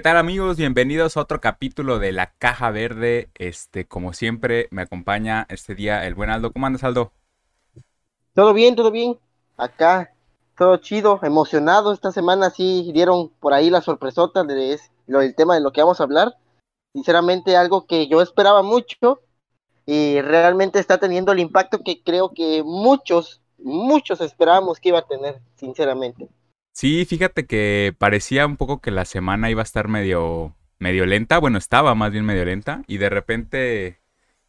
¿qué tal amigos? Bienvenidos a otro capítulo de La Caja Verde. Este, como siempre, me acompaña este día el buen Aldo. ¿Cómo andas, Aldo? Todo bien, todo bien. Acá, todo chido, emocionado. Esta semana sí dieron por ahí la sorpresota de lo tema de lo que vamos a hablar. Sinceramente, algo que yo esperaba mucho y realmente está teniendo el impacto que creo que muchos, muchos esperábamos que iba a tener, sinceramente. Sí, fíjate que parecía un poco que la semana iba a estar medio, medio lenta. Bueno, estaba más bien medio lenta. Y de repente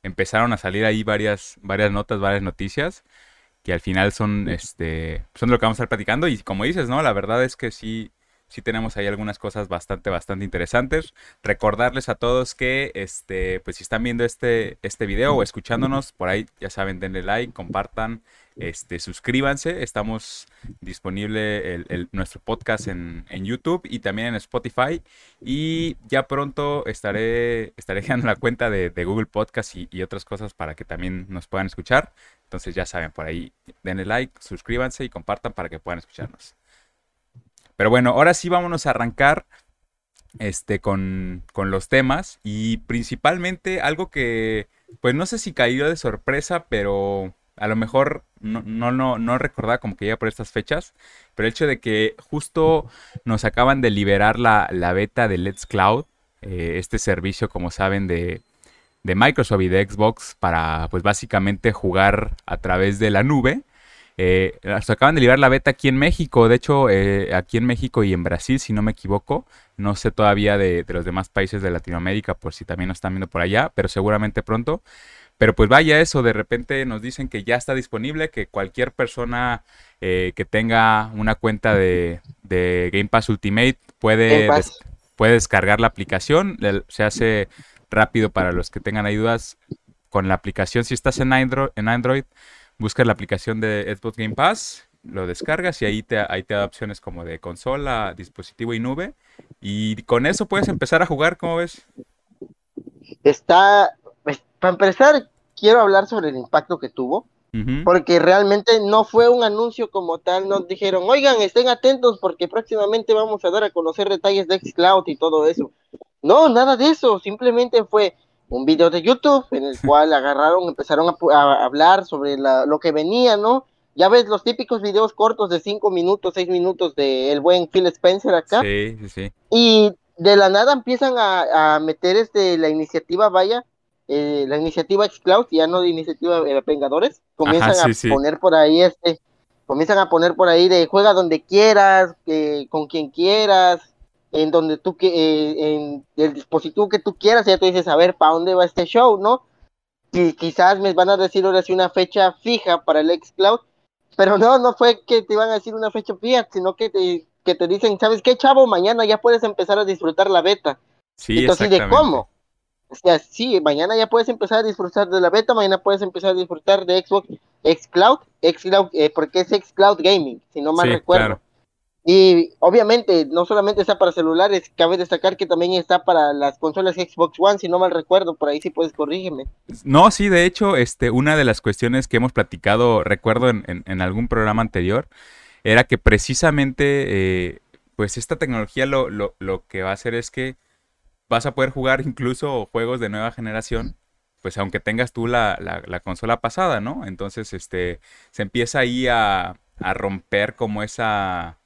empezaron a salir ahí varias, varias notas, varias noticias. Que al final son, este, son lo que vamos a estar platicando. Y como dices, ¿no? La verdad es que sí, sí tenemos ahí algunas cosas bastante, bastante interesantes. Recordarles a todos que, este, pues si están viendo este, este video o escuchándonos, por ahí ya saben, denle like, compartan, este, suscríbanse. Estamos disponible nuestro podcast en, YouTube y también en Spotify. Y ya pronto estaré, estaré dejando la cuenta de, Google Podcast y, y, otras cosas para que también nos puedan escuchar. Entonces ya saben, por ahí denle like, suscríbanse y compartan para que puedan escucharnos. Pero bueno, ahora sí vámonos a arrancar este, con, con, los temas y principalmente algo que, pues no sé si cayó de sorpresa, pero a lo mejor no, no, no, no recordaba como que ya por estas fechas, pero el hecho de que justo nos acaban de liberar la, la beta de Let's Cloud, eh, este servicio, como saben, de, de Microsoft y de Xbox para, pues básicamente jugar a través de la nube. Eh, se acaban de liberar la beta aquí en México, de hecho, eh, aquí en México y en Brasil, si no me equivoco. No sé todavía de, los demás países de Latinoamérica, por si también nos están viendo por allá, pero seguramente pronto. Pero pues vaya eso, de repente nos dicen que ya está disponible, que cualquier persona eh, que tenga una cuenta de, Game Pass Ultimate puede, puede descargar la aplicación. Se hace rápido para los que tengan ayudas con la aplicación. Si estás en Android, en Android buscas la aplicación de Xbox Game Pass, lo descargas y ahí te, ahí te da opciones como de consola, dispositivo y nube. Y con eso puedes empezar a jugar, ¿cómo ves? Está, para empezar, quiero hablar sobre el impacto que tuvo. Porque realmente no fue un anuncio como tal, nos dijeron, oigan, estén atentos porque próximamente vamos a dar a conocer detalles de Xcloud y todo eso. No, nada de eso, simplemente fue, un video de YouTube en el cual agarraron, empezaron a, hablar sobre lo que venía, ¿no? Ya ves los típicos videos cortos de 5 minutos, 6 minutos de el buen Phil Spencer acá. Sí, sí, sí. Y de la nada empiezan a, meter este la iniciativa, vaya, eh, la iniciativa Xcloud, ya no de iniciativa de Vengadores, comienzan a poner por ahí este, comienzan a poner por ahí de juega donde quieras, con quien quieras, en donde tú que eh, en el dispositivo que tú quieras, ya tú dices, a ver, ¿para dónde va este show, no? Y quizás me van a decir ahora sí una fecha fija para el xCloud, pero no, no fue que te iban a decir una fecha fija, sino que te, que te dicen, ¿sabes qué, chavo? Mañana ya puedes empezar a disfrutar la beta. Sí, Entonces, ¿de cómo? O sea, sí, mañana ya puedes empezar a disfrutar de la beta, mañana puedes empezar a disfrutar de Xbox xCloud, xCloud, eh, porque es xCloud Gaming, si no mal recuerdo. Y obviamente no solamente está para celulares, cabe destacar que también está para las consolas Xbox One, si no mal recuerdo, por ahí sí puedes corrígeme. No, sí, de hecho, este, una de las cuestiones que hemos platicado, recuerdo en, algún programa anterior, era que precisamente, eh, pues esta tecnología lo, lo, lo, que va a hacer es que vas a poder jugar incluso juegos de nueva generación, pues aunque tengas tú la, la, la consola pasada, ¿no? Entonces, este, se empieza ahí a, a romper como esa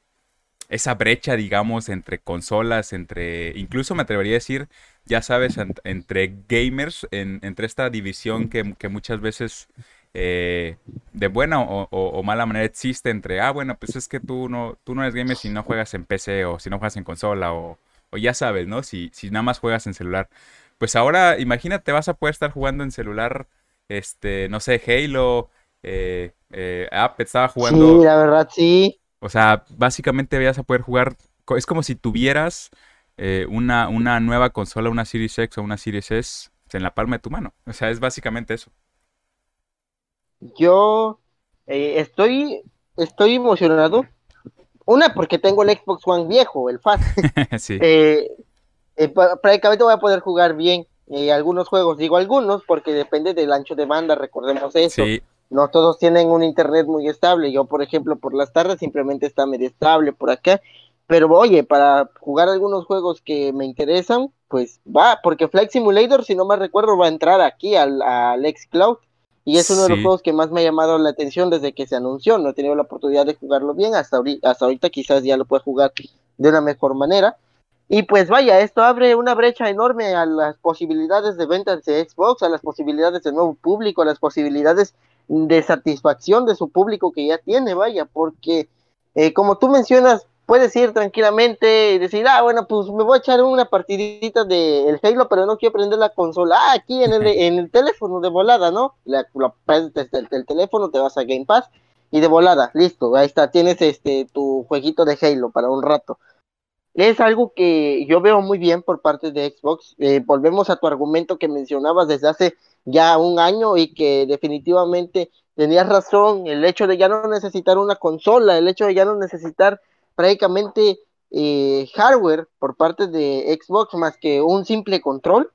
esa brecha, digamos, entre consolas, entre, incluso me atrevería a decir, ya sabes, entre gamers, entre esta división que, muchas veces eh, de buena o, mala manera existe entre, ah, bueno, pues es que tú no, tú no eres gamer si no juegas en PC o si no juegas en consola o, ya sabes, ¿no? Si, si nada más juegas en celular. Pues ahora, imagínate, vas a poder estar jugando en celular, este, no sé, Halo, eh, eh, estaba jugando. Sí, la verdad, sí. O sea, básicamente vas a poder jugar. Es como si tuvieras eh, una, una nueva consola, una Series X o una Series S en la palma de tu mano. O sea, es básicamente eso. Yo eh, estoy, estoy emocionado. Una, porque tengo el Xbox One viejo, el Fast. sí. Eh, prácticamente voy a poder jugar bien algunos juegos. Digo algunos porque depende del ancho de banda, recordemos eso. Sí no todos tienen un internet muy estable. Yo, por ejemplo, por las tardes simplemente está medio estable por acá. pero oye, para jugar algunos juegos que me interesan, pues va, porque Flight Simulator, si no me recuerdo, va a entrar aquí al, al Xcloud. Y es uno de los juegos que más me ha llamado la atención desde que se anunció. No he tenido la oportunidad de jugarlo bien. Hasta ahorita, hasta ahorita quizás ya lo pueda jugar de una mejor manera. Y pues vaya, esto abre una brecha enorme a las posibilidades de ventas de Xbox, a las posibilidades de nuevo público, a las posibilidades de satisfacción de su público que ya tiene, vaya, porque eh, como tú mencionas, puedes ir tranquilamente y decir, ah, bueno, pues me voy a echar una partidita de Halo, pero no quiero prender la consola. Ah, aquí en el, en el teléfono de volada, ¿no? La, lo desde el, teléfono, te vas a Game Pass y de volada, listo, ahí está, tienes este tu jueguito de Halo para un rato. Es algo que yo veo muy bien por parte de Xbox. Eh, volvemos a tu argumento que mencionabas desde hace ya un año y que definitivamente tenías razón, el hecho de ya no necesitar una consola, el hecho de ya no necesitar prácticamente eh, hardware por parte de Xbox más que un simple control,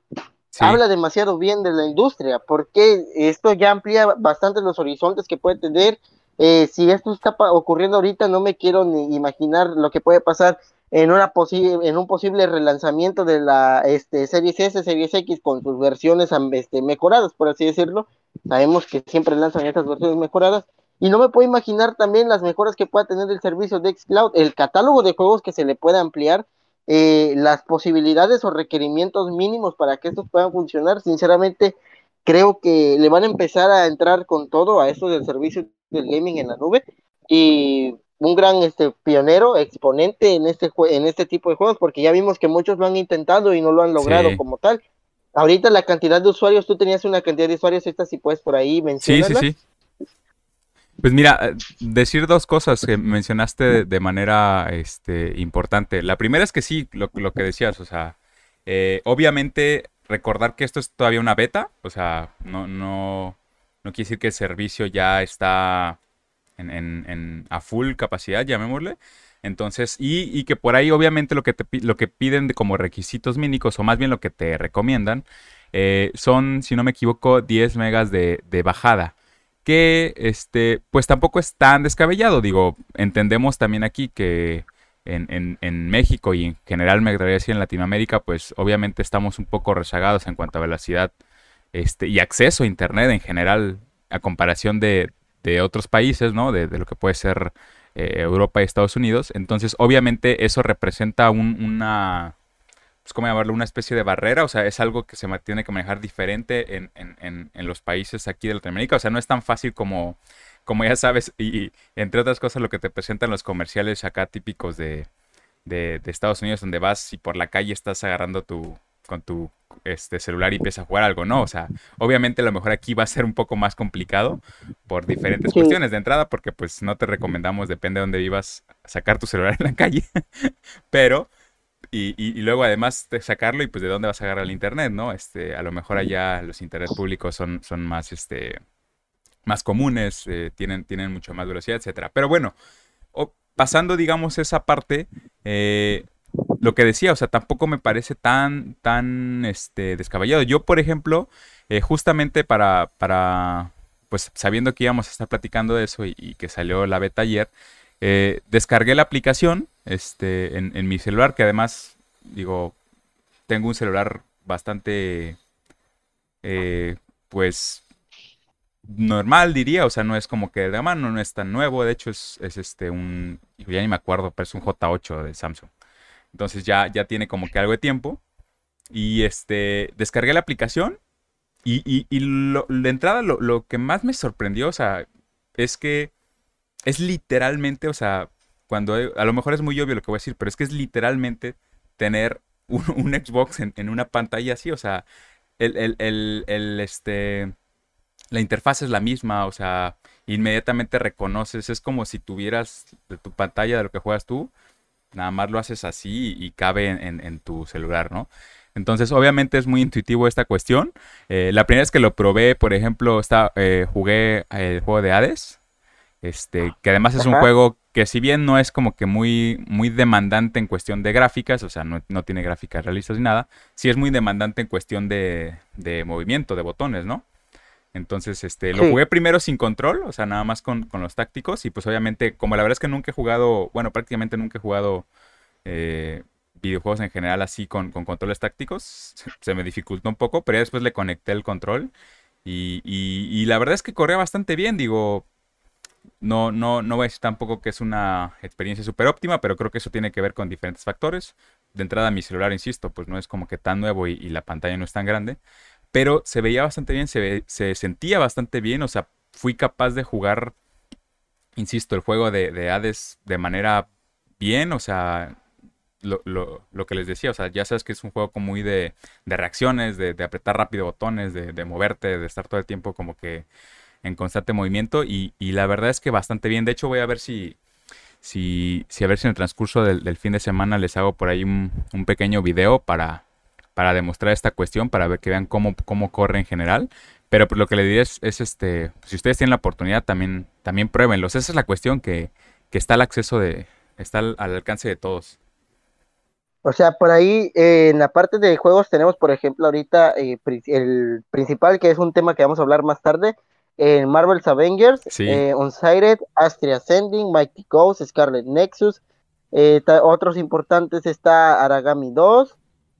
habla demasiado bien de la industria, porque esto ya amplía bastante los horizontes que puede tener. Eh, si esto está ocurriendo ahorita, no me quiero ni imaginar lo que puede pasar en una en un posible relanzamiento de la este Series S, Series X con sus versiones este, mejoradas, por así decirlo. Sabemos que siempre lanzan estas versiones mejoradas y no me puedo imaginar también las mejoras que pueda tener el servicio de Xcloud, el catálogo de juegos que se le pueda ampliar, eh, las posibilidades o requerimientos mínimos para que estos puedan funcionar. Sinceramente, creo que le van a empezar a entrar con todo a esto del servicio del gaming en la nube. Y un gran este, pionero, exponente en este, en este tipo de juegos, porque ya vimos que muchos lo han intentado y no lo han logrado como tal. Ahorita la cantidad de usuarios, tú tenías una cantidad de usuarios, esta si puedes por ahí mencionarla. Sí, sí, sí. Pues mira, eh, decir dos cosas que mencionaste de manera este, importante. La primera es que sí, lo, que decías, o sea, eh, obviamente recordar que esto es todavía una beta, o sea, no, no, no quiere decir que el servicio ya está en, en, a full capacidad, llamémosle. Entonces, y, y, que por ahí obviamente lo que, te, lo que piden como requisitos mínimos, o más bien lo que te recomiendan, eh, son, si no me equivoco, 10 megas de, de bajada que este, pues tampoco es tan descabellado. Digo, entendemos también aquí que en, en, México y en general me gustaría decir en Latinoamérica, pues obviamente estamos un poco rezagados en cuanto a velocidad este, y acceso a Internet en general a comparación de, de otros países, ¿no? De, de, lo que puede ser eh, Europa y Estados Unidos. Entonces, obviamente eso representa un, una pues, ¿cómo llamarlo? Una especie de barrera, o sea, es algo que se tiene que manejar diferente en, en, en, los países aquí de Latinoamérica, o sea, no es tan fácil como, como ya sabes, y, entre otras cosas lo que te presentan los comerciales acá típicos de, de, Estados Unidos, donde vas y por la calle estás agarrando tu, con tu este, celular y empiezas a jugar algo, ¿no? O sea, obviamente a lo mejor aquí va a ser un poco más complicado por diferentes cuestiones de entrada, porque pues no te recomendamos, depende de dónde vivas, sacar tu celular en la calle, pero y, y, luego además de sacarlo y pues de dónde vas a agarrar el internet, ¿no? Este, a lo mejor allá los internet públicos son, son más, este, más comunes, eh, tienen, tienen mucho más velocidad, etcétera. Pero bueno, pasando, digamos, esa parte, eh, lo que decía, o sea, tampoco me parece tan, tan, este, descabellado. Yo, por ejemplo, eh, justamente para, para, pues sabiendo que íbamos a estar platicando de eso y, y que salió la beta ayer, eh, descargué la aplicación este, en, mi celular, que además, digo, tengo un celular bastante, eh, pues, normal, diría. O sea, no es como que de mano, no es tan nuevo. De hecho, es, este un, ya ni me acuerdo, pero es un J8 de Samsung. Entonces ya, ya tiene como que algo de tiempo. Y este, descargué la aplicación. Y, y, de entrada lo, lo que más me sorprendió, o sea, es que es literalmente, o sea, cuando a lo mejor es muy obvio lo que voy a decir, pero es que es literalmente tener un, Xbox en, una pantalla así, o sea, el, el, este, la interfaz es la misma, o sea, inmediatamente reconoces, es como si tuvieras de tu pantalla de lo que juegas tú, nada más lo haces así y, cabe en, tu celular, ¿no? Entonces, obviamente es muy intuitivo esta cuestión. Eh, la primera vez que lo probé, por ejemplo, está, eh, jugué el juego de Hades, este, que además es un juego que si bien no es como que muy, muy demandante en cuestión de gráficas, o sea, no, tiene gráficas realistas ni nada, sí es muy demandante en cuestión de, de movimiento, de botones, ¿no? Entonces, este, lo jugué primero sin control, o sea, nada más con, con, los tácticos. Y pues obviamente, como la verdad es que nunca he jugado, bueno, prácticamente nunca he jugado eh, videojuegos en general así con, controles tácticos. Se me dificultó un poco, pero después le conecté el control. Y, y, la verdad es que corría bastante bien. Digo, no, no, no voy a decir tampoco que es una experiencia súper óptima, pero creo que eso tiene que ver con diferentes factores. De entrada, mi celular, insisto, pues no es como que tan nuevo y, la pantalla no es tan grande. Pero se veía bastante bien, se, se sentía bastante bien. O sea, fui capaz de jugar, insisto, el juego de, de Hades de manera bien. O sea, lo, lo, lo, que les decía, o sea, ya sabes que es un juego como muy de, de reacciones, de, de, apretar rápido botones, de, de, moverte, de estar todo el tiempo como que en constante movimiento y, y, la verdad es que bastante bien. De hecho voy a ver si, si, si a ver si en el transcurso del, fin de semana les hago por ahí un, un, pequeño video para, para demostrar esta cuestión, para ver que vean cómo, cómo corre en general. Pero lo que le diré es, es, este, si ustedes tienen la oportunidad también, también pruébenlos. Esa es la cuestión que, que está al acceso de, está al alcance de todos. O sea, por ahí eh, en la parte de juegos tenemos, por ejemplo, ahorita eh, el principal, que es un tema que vamos a hablar más tarde, en Marvel's Avengers, sí. eh, Unsighted, Astria Ascending, Mighty Ghost, Scarlet Nexus. Eh, otros importantes está Aragami 2,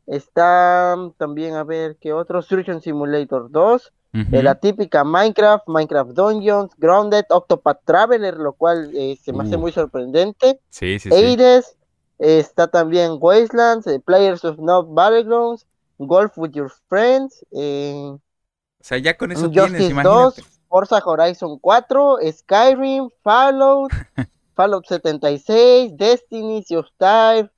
está también, a ver, ¿qué otro? Surgeon Simulator 2, la típica Minecraft, Minecraft Dungeons, Grounded, Octopath Traveler, lo cual se me hace uh. muy sorprendente. Sí, sí, Aides, Está también Wastelands, eh, Players of No Battlegrounds, Golf with Your Friends. Eh, o sea, ya con eso tienes, imagínate. 2, Forza Horizon 4, Skyrim, Fallout, Fallout 76, Destiny, Sea of Time,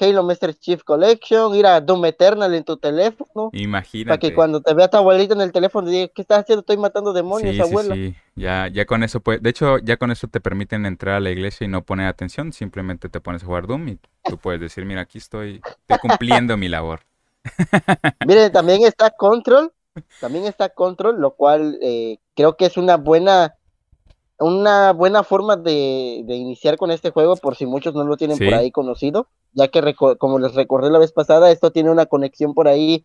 Halo Master Chief Collection, ir a Doom Eternal en tu teléfono. Imagínate. Para que cuando te vea tu abuelita en el teléfono diga, ¿qué estás haciendo? Estoy matando demonios, sí, abuela. Sí, sí. Ya, ya con eso puede, de hecho, ya con eso te permiten entrar a la iglesia y no poner atención, simplemente te pones a jugar Doom y tú puedes decir, mira, aquí estoy, estoy cumpliendo mi labor. Miren, también está Control, también está Control, lo cual eh, creo que es una buena una buena forma de, de, iniciar con este juego, por si muchos no lo tienen sí. por ahí conocido ya que como les recordé la vez pasada, esto tiene una conexión por ahí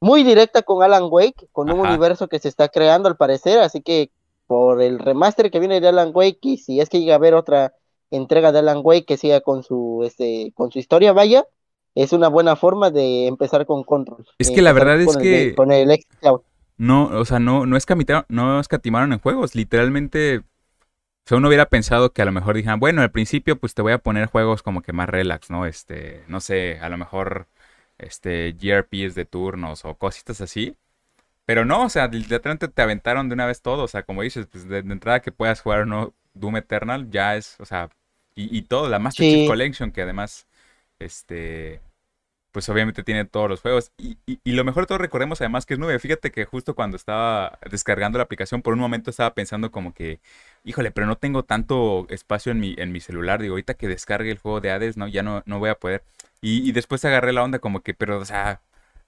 muy directa con Alan Wake, con Ajá. un universo que se está creando al parecer, así que por el remaster que viene de Alan Wake y si es que llega a haber otra entrega de Alan Wake que siga con su este con su historia, vaya, es una buena forma de empezar con Control. Es que la verdad es que con el Cloud. No, o sea, no no escatimaron, no escatimaron en juegos, literalmente sea, uno hubiera pensado que a lo mejor dijeran, bueno, al principio pues te voy a poner juegos como que más relax, ¿no? Este, no sé, a lo mejor este GRPs de turnos o cositas así. Pero no, o sea, literalmente te aventaron de una vez todo, o sea, como dices, pues de, de entrada que puedas jugar no Doom Eternal ya es, o sea, y, y todo, la Master sí. Chief Collection que además este pues obviamente tiene todos los juegos. Y, y, y, lo mejor de todo, recordemos además que es nube. Fíjate que justo cuando estaba descargando la aplicación, por un momento estaba pensando como que, híjole, pero no tengo tanto espacio en mi, en mi celular. Digo, ahorita que descargue el juego de Hades, no, ya no, no voy a poder. Y, y después agarré la onda como que, pero, o sea,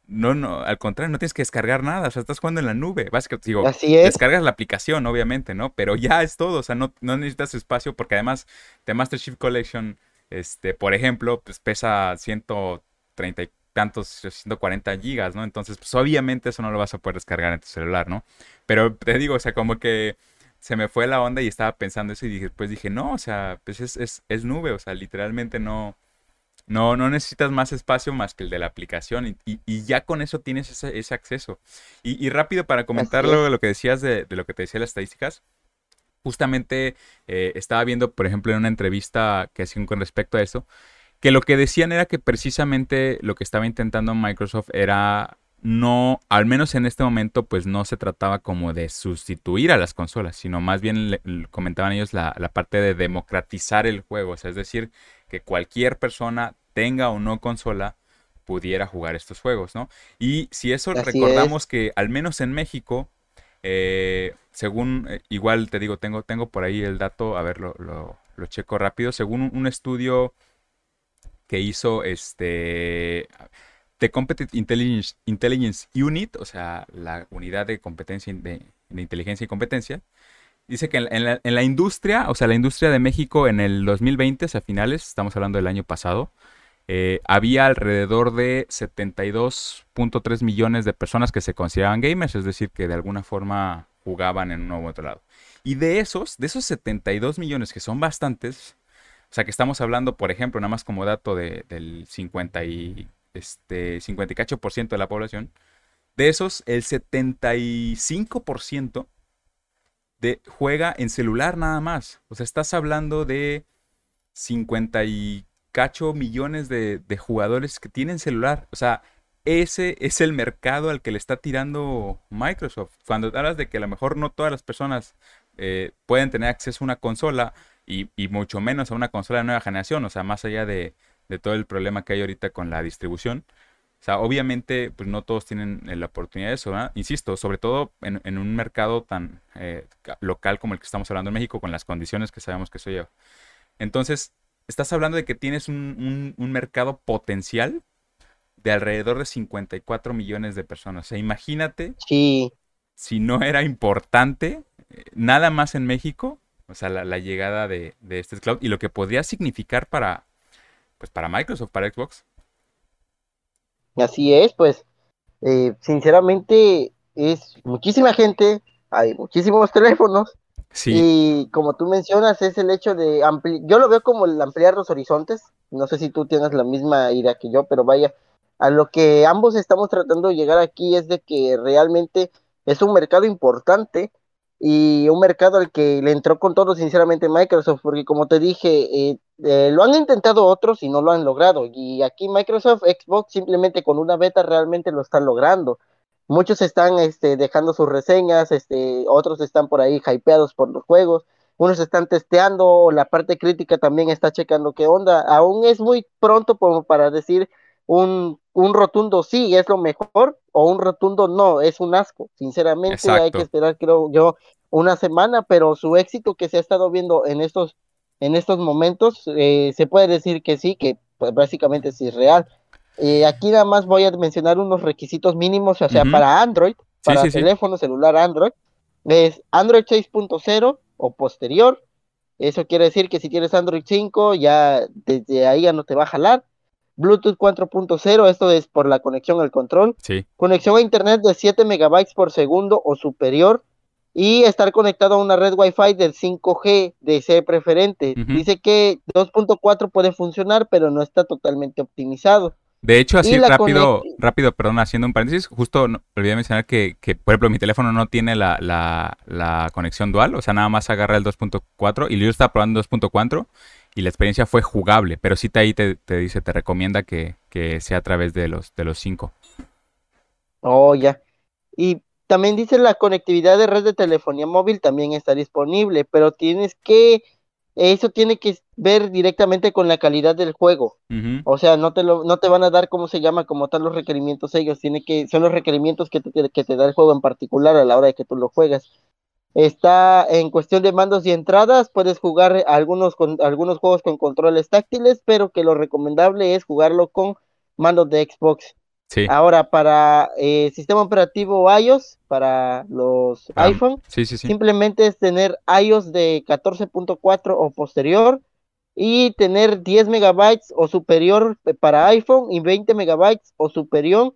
no, no, al contrario, no tienes que descargar nada, o sea, estás jugando en la nube. Básicamente, digo, Así es. descargas la aplicación, obviamente, ¿no? Pero ya es todo, o sea, no, no necesitas espacio porque además The Master Chief Collection, este, por ejemplo, pues pesa 130 y tantos 140 gigas, ¿no? Entonces, pues obviamente eso no lo vas a poder descargar en tu celular, ¿no? Pero te digo, o sea, como que se me fue la onda y estaba pensando eso y dije, pues dije, no, o sea, pues es, es, es nube, o sea, literalmente no, no, no necesitas más espacio más que el de la aplicación y, y, y ya con eso tienes ese, ese acceso. Y, y, rápido para comentar lo, lo, que decías de, de, lo que te decía las estadísticas, justamente eh, estaba viendo, por ejemplo, en una entrevista que hacían con respecto a eso, que lo que decían era que precisamente lo que estaba intentando Microsoft era no, al menos en este momento, pues no se trataba como de sustituir a las consolas, sino más bien le, le comentaban ellos la, la, parte de democratizar el juego, o sea, es decir, que cualquier persona tenga o no consola pudiera jugar estos juegos, ¿no? Y si eso Así recordamos es. que al menos en México, eh, según, eh, igual te digo, tengo, tengo por ahí el dato, a ver, lo, lo, lo checo rápido, según un, un estudio que hizo este The Competent Intelligence, Intelligence, Unit, o sea, la unidad de competencia de, de inteligencia y competencia, dice que en, en, la, en, la, industria, o sea, la industria de México en el 2020, o sea, finales, estamos hablando del año pasado, eh, había alrededor de 72.3 millones de personas que se consideraban gamers, es decir, que de alguna forma jugaban en uno u otro lado. Y de esos, de esos 72 millones, que son bastantes, O sea que estamos hablando, por ejemplo, nada más como dato de, del 50 y, este, 58% de la población, de esos, el 75% de, juega en celular nada más. O sea, estás hablando de 50 y cacho millones de, de jugadores que tienen celular. O sea, ese es el mercado al que le está tirando Microsoft. Cuando hablas de que a lo mejor no todas las personas eh, pueden tener acceso a una consola y, mucho menos a una consola de nueva generación, o sea, más allá de, todo el problema que hay ahorita con la distribución. O sea, obviamente, pues no todos tienen la oportunidad de eso, ¿verdad? Insisto, sobre todo en, un mercado tan eh, local como el que estamos hablando en México, con las condiciones que sabemos que eso lleva. Entonces, estás hablando de que tienes un mercado potencial de alrededor de 54 millones de personas. O sea, imagínate sí. si no era importante eh, nada más en México, o sea, la, llegada de, este cloud y lo que podría significar para, pues, para Microsoft, para Xbox. Así es, pues, eh, sinceramente es muchísima gente, hay muchísimos teléfonos. Sí. Y como tú mencionas, es el hecho de ampliar, yo lo veo como el ampliar los horizontes. No sé si tú tienes la misma idea que yo, pero vaya, a lo que ambos estamos tratando de llegar aquí es de que realmente es un mercado importante y un mercado al que le entró con todo sinceramente Microsoft, porque como te dije, eh, eh, lo han intentado otros y no lo han logrado, y aquí Microsoft, Xbox simplemente con una beta realmente lo están logrando. Muchos están este, dejando sus reseñas, este, otros están por ahí hypeados por los juegos, unos están testeando, la parte crítica también está checando qué onda. Aún es muy pronto para decir un, un rotundo sí es lo mejor o un rotundo no, es un asco. Sinceramente hay que esperar, creo yo, una semana, pero su éxito que se ha estado viendo en estos, en estos momentos, eh, se puede decir que sí, que pues, básicamente sí es real. Eh, aquí nada más voy a mencionar unos requisitos mínimos, o sea, para Android, para teléfono celular Android, es Android 6.0 o posterior. Eso quiere decir que si tienes Android 5, ya desde ahí ya no te va a jalar. Bluetooth 4.0, esto es por la conexión al control. Sí. Conexión a internet de 7 megabytes por segundo o superior. Y estar conectado a una red Wi-Fi del 5G de ser preferente. Dice que 2.4 puede funcionar, pero no está totalmente optimizado. De hecho, así rápido, rápido, perdón, haciendo un paréntesis, justo olvidé mencionar que, que, por ejemplo, mi teléfono no tiene la, la, la conexión dual, o sea, nada más agarra el 2.4 y yo estaba probando 2.4 y la experiencia fue jugable, pero sí te ahí te, dice, te recomienda que, sea a través de los, de los cinco. Oh, ya. Y también dice la conectividad de red de telefonía móvil también está disponible, pero tienes que, eso tiene que ver directamente con la calidad del juego. O sea, no te lo, no te van a dar cómo se llama como tal los requerimientos ellos, tiene que, son los requerimientos que te, que te da el juego en particular a la hora de que tú lo juegas. Está en cuestión de mandos y entradas, puedes jugar algunos, con, algunos juegos con controles táctiles, pero que lo recomendable es jugarlo con mandos de Xbox. Sí. Ahora, para eh, sistema operativo iOS, para los ah, iPhone, simplemente es tener iOS de 14.4 o posterior y tener 10 megabytes o superior para iPhone y 20 megabytes o superior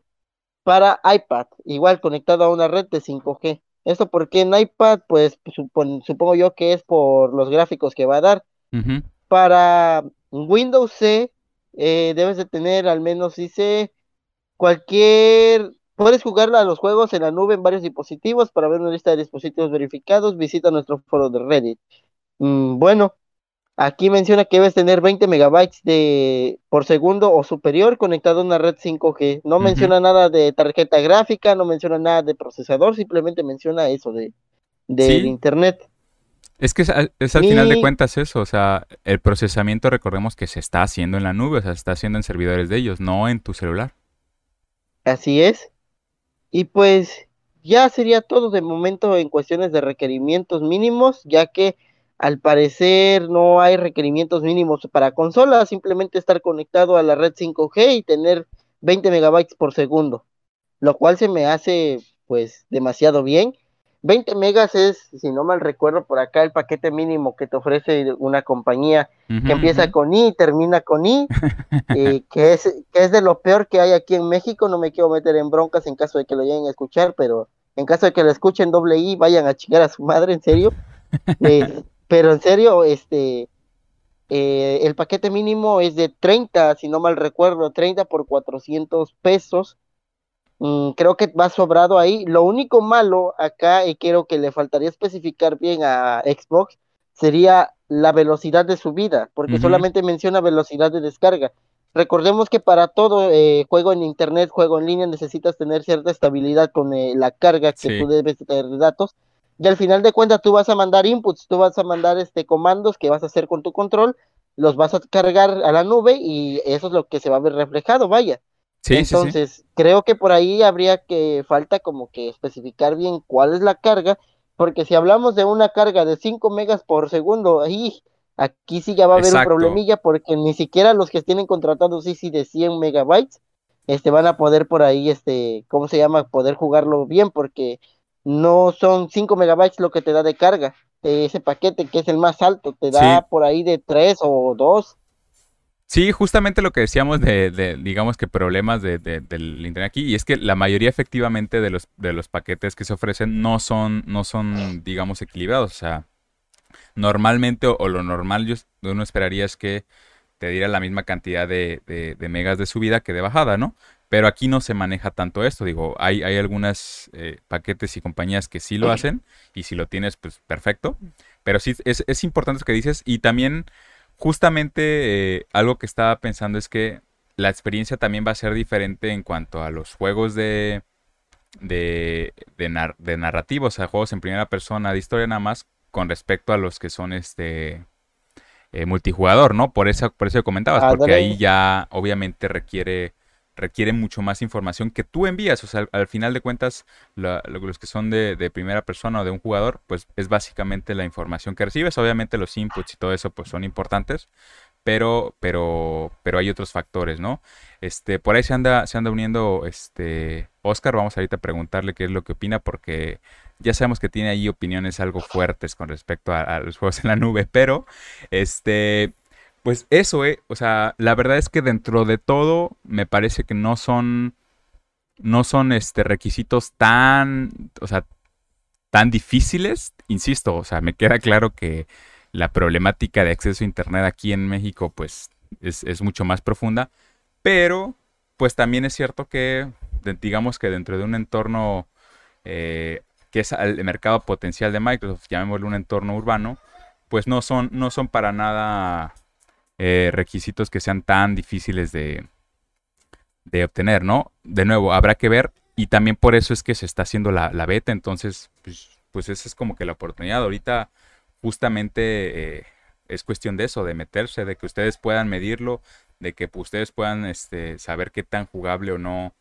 para iPad, igual conectado a una red de 5G. Esto porque en iPad, pues supongo yo que es por los gráficos que va a dar. Para Windows C, eh, debes de tener al menos, dice, cualquier... Puedes jugar a los juegos en la nube en varios dispositivos. Para ver una lista de dispositivos verificados, visita nuestro foro de Reddit. Mm, bueno, Aquí menciona que debes tener 20 megabytes de, por segundo o superior conectado a una red 5G. No menciona nada de tarjeta gráfica, no menciona nada de procesador, simplemente menciona eso de, internet. Es que es, al final de cuentas eso, o sea, el procesamiento recordemos que se está haciendo en la nube, o sea, se está haciendo en servidores de ellos, no en tu celular. Así es. Y pues ya sería todo de momento en cuestiones de requerimientos mínimos, ya que al parecer no hay requerimientos mínimos para consolas, simplemente estar conectado a la red 5G y tener 20 megabytes por segundo, lo cual se me hace pues demasiado bien. 20 megas es, si no mal recuerdo, por acá el paquete mínimo que te ofrece una compañía que empieza con I y termina con I, eh, que, es, que es de lo peor que hay aquí en México. No me quiero meter en broncas en caso de que lo lleguen a escuchar, pero en caso de que lo escuchen doble I, vayan a chingar a su madre, en serio. Eh, pero en serio, este, eh, el paquete mínimo es de 30, si no mal recuerdo, 30 por 400 pesos. Mm, creo que va sobrado ahí. Lo único malo acá, y creo que le faltaría especificar bien a Xbox, sería la velocidad de subida, porque solamente menciona velocidad de descarga. Recordemos que para todo eh, juego en internet, juego en línea, necesitas tener cierta estabilidad con eh, la carga que tú debes tener de datos. Y al final de cuentas tú vas a mandar inputs, tú vas a mandar este comandos que vas a hacer con tu control, los vas a cargar a la nube y eso es lo que se va a ver reflejado, vaya. Entonces, creo que por ahí habría que falta como que especificar bien cuál es la carga, porque si hablamos de una carga de 5 megas por segundo, ahí aquí sí ya va a haber un problemilla porque ni siquiera los que tienen contratados sí de 100 megabytes este van a poder por ahí este, ¿cómo se llama? poder jugarlo bien porque no son 5 megabytes lo que te da de carga. ese paquete que es el más alto, te da por ahí de 3 o 2. Sí, justamente lo que decíamos de, digamos que problemas de, del internet aquí, y es que la mayoría efectivamente de los, de los paquetes que se ofrecen no son, no son, digamos, equilibrados. O sea, normalmente o, lo normal yo, uno esperaría es que te diera la misma cantidad de, de, megas de subida que de bajada, ¿no? Pero aquí no se maneja tanto esto. Digo, hay, hay algunas eh, paquetes y compañías que sí lo hacen y si lo tienes, pues perfecto. Pero sí es, es importante lo que dices y también justamente eh, algo que estaba pensando es que la experiencia también va a ser diferente en cuanto a los juegos de, de, de, narrativa, o sea, juegos en primera persona de historia nada más con respecto a los que son este eh, multijugador, ¿no? Por eso, por eso comentabas, porque ahí ya obviamente requiere requiere mucho más información que tú envías. O sea, al, final de cuentas, los que son de, primera persona o de un jugador, pues es básicamente la información que recibes. Obviamente los inputs y todo eso pues son importantes, pero, pero, pero hay otros factores, ¿no? Este, por ahí se anda, se anda uniendo este Oscar. Vamos ahorita a preguntarle qué es lo que opina, porque ya sabemos que tiene ahí opiniones algo fuertes con respecto a, a los juegos en la nube, pero este pues eso, eh. O sea, la verdad es que dentro de todo me parece que no son. No son este requisitos tan. O sea, tan difíciles. Insisto, o sea, me queda claro que la problemática de acceso a internet aquí en México, pues, es, mucho más profunda. Pero, pues también es cierto que, digamos que dentro de un entorno eh, que es el mercado potencial de Microsoft, llamémoslo un entorno urbano, pues no son, no son para nada eh, requisitos que sean tan difíciles de, de obtener, ¿no? De nuevo, habrá que ver y también por eso es que se está haciendo la, beta, entonces, pues, pues, esa es como que la oportunidad. Ahorita justamente eh, es cuestión de eso, de meterse, de que ustedes puedan medirlo, de que ustedes puedan este, saber qué tan jugable o no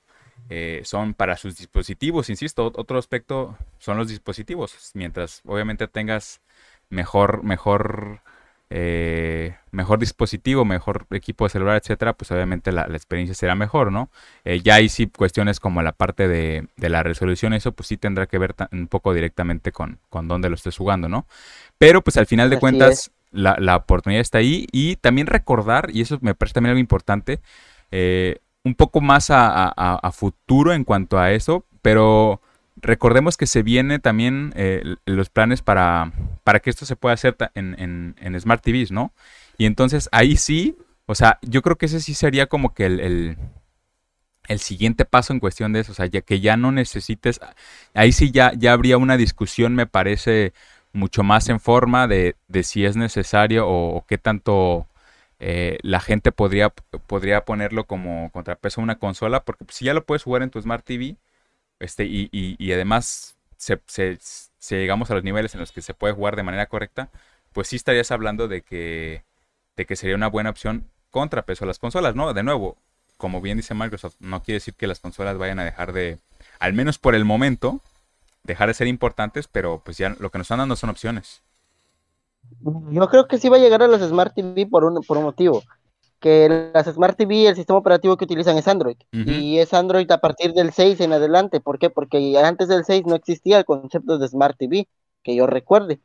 eh, son para sus dispositivos. Insisto, otro aspecto son los dispositivos. Mientras obviamente tengas mejor, mejor eh, mejor dispositivo, mejor equipo de celular, etcétera, pues obviamente la, experiencia será mejor, ¿no? Eh, ya hay sí cuestiones como la parte de, la resolución, eso pues sí tendrá que ver un poco directamente con, con dónde lo estés jugando, ¿no? Pero pues al final de cuentas la, oportunidad está ahí y también recordar, y eso me parece también algo importante, eh, un poco más a futuro en cuanto a eso, pero recordemos que se viene también eh, los planes para, para que esto se pueda hacer en, en, Smart TVs, ¿no? Y entonces ahí sí, o sea, yo creo que ese sí sería como que el, el, siguiente paso en cuestión de eso, o sea, ya que ya no necesites, ahí sí ya, ya habría una discusión, me parece, mucho más en forma de, de si es necesario o, qué tanto... Eh, la gente podría, podría ponerlo como contrapeso a una consola, porque si ya lo puedes jugar en tu Smart TV, este, y, y, además, se, llegamos a los niveles en los que se puede jugar de manera correcta, pues sí estarías hablando de que, de que sería una buena opción contrapeso a las consolas, ¿no? De nuevo, como bien dice Microsoft, no quiere decir que las consolas vayan a dejar de, al menos por el momento, dejar de ser importantes, pero pues ya lo que nos están dando son opciones. Yo creo que sí va a llegar a las Smart TV por un, por un motivo que las Smart TV, el sistema operativo que utilizan es Android. Y es Android a partir del 6 en adelante. ¿Por qué? Porque antes del 6 no existía el concepto de Smart TV, que yo recuerde.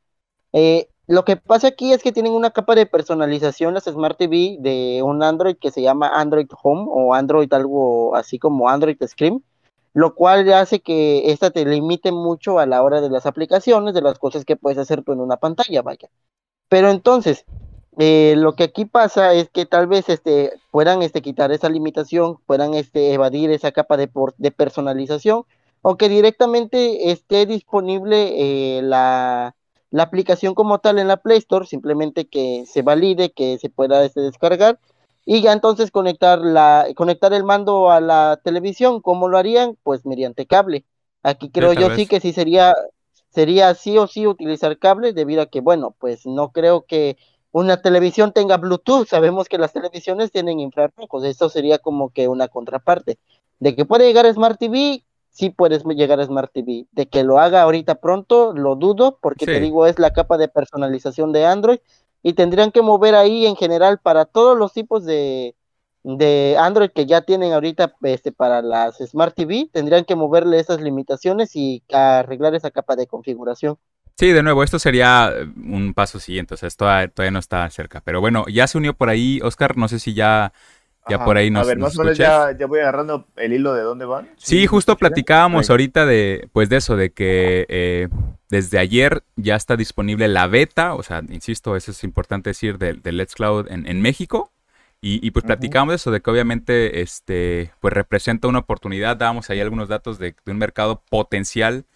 Eh, lo que pasa aquí es que tienen una capa de personalización las Smart TV de un Android que se llama Android Home o Android algo así como Android Screen, lo cual hace que esta te limite mucho a la hora de las aplicaciones, de las cosas que puedes hacer tú en una pantalla, vaya. Pero entonces, eh, lo que aquí pasa es que tal vez este, puedan este, quitar esa limitación, puedan este, evadir esa capa de, de personalización o que directamente esté disponible eh, la, la, aplicación como tal en la Play Store, simplemente que se valide, que se pueda este, descargar y ya entonces conectar, la, conectar el mando a la televisión. ¿Cómo lo harían? Pues mediante cable. Aquí creo yo sí que sí sería, sería sí o sí utilizar cable debido a que, bueno, pues no creo que una televisión tenga Bluetooth. Sabemos que las televisiones tienen infrarrojos. Eso sería como que una contraparte. De que puede llegar a Smart TV, sí puedes llegar a Smart TV. De que lo haga ahorita pronto, lo dudo, porque te digo, es la capa de personalización de Android. Y tendrían que mover ahí en general para todos los tipos de, de Android que ya tienen ahorita este, para las Smart TV, tendrían que moverle esas limitaciones y arreglar esa capa de configuración. Sí, de nuevo, esto sería eh, un paso siguiente, o sea, esto todavía no está cerca. Pero bueno, ya se unió por ahí, Oscar, no sé si ya, ya por ahí nos. A ver, más o menos ya, voy agarrando el hilo de dónde van. Sí, justo platicábamos ahorita de, pues de eso, de que eh, desde ayer ya está disponible la beta, o sea, insisto, eso es importante decir, de, Let's Cloud en, México. Y, pues platicamos de eso, de que obviamente este, pues representa una oportunidad, dábamos ahí algunos datos de, de un mercado potencial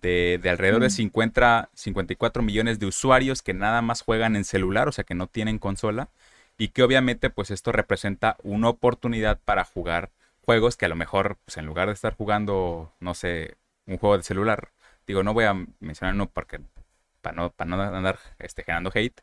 de, alrededor de 50, 54 millones de usuarios que nada más juegan en celular, o sea que no tienen consola, y que obviamente pues esto representa una oportunidad para jugar juegos que a lo mejor pues en lugar de estar jugando, no sé, un juego de celular, digo, no voy a mencionar uno porque para no, para no andar este, generando hate,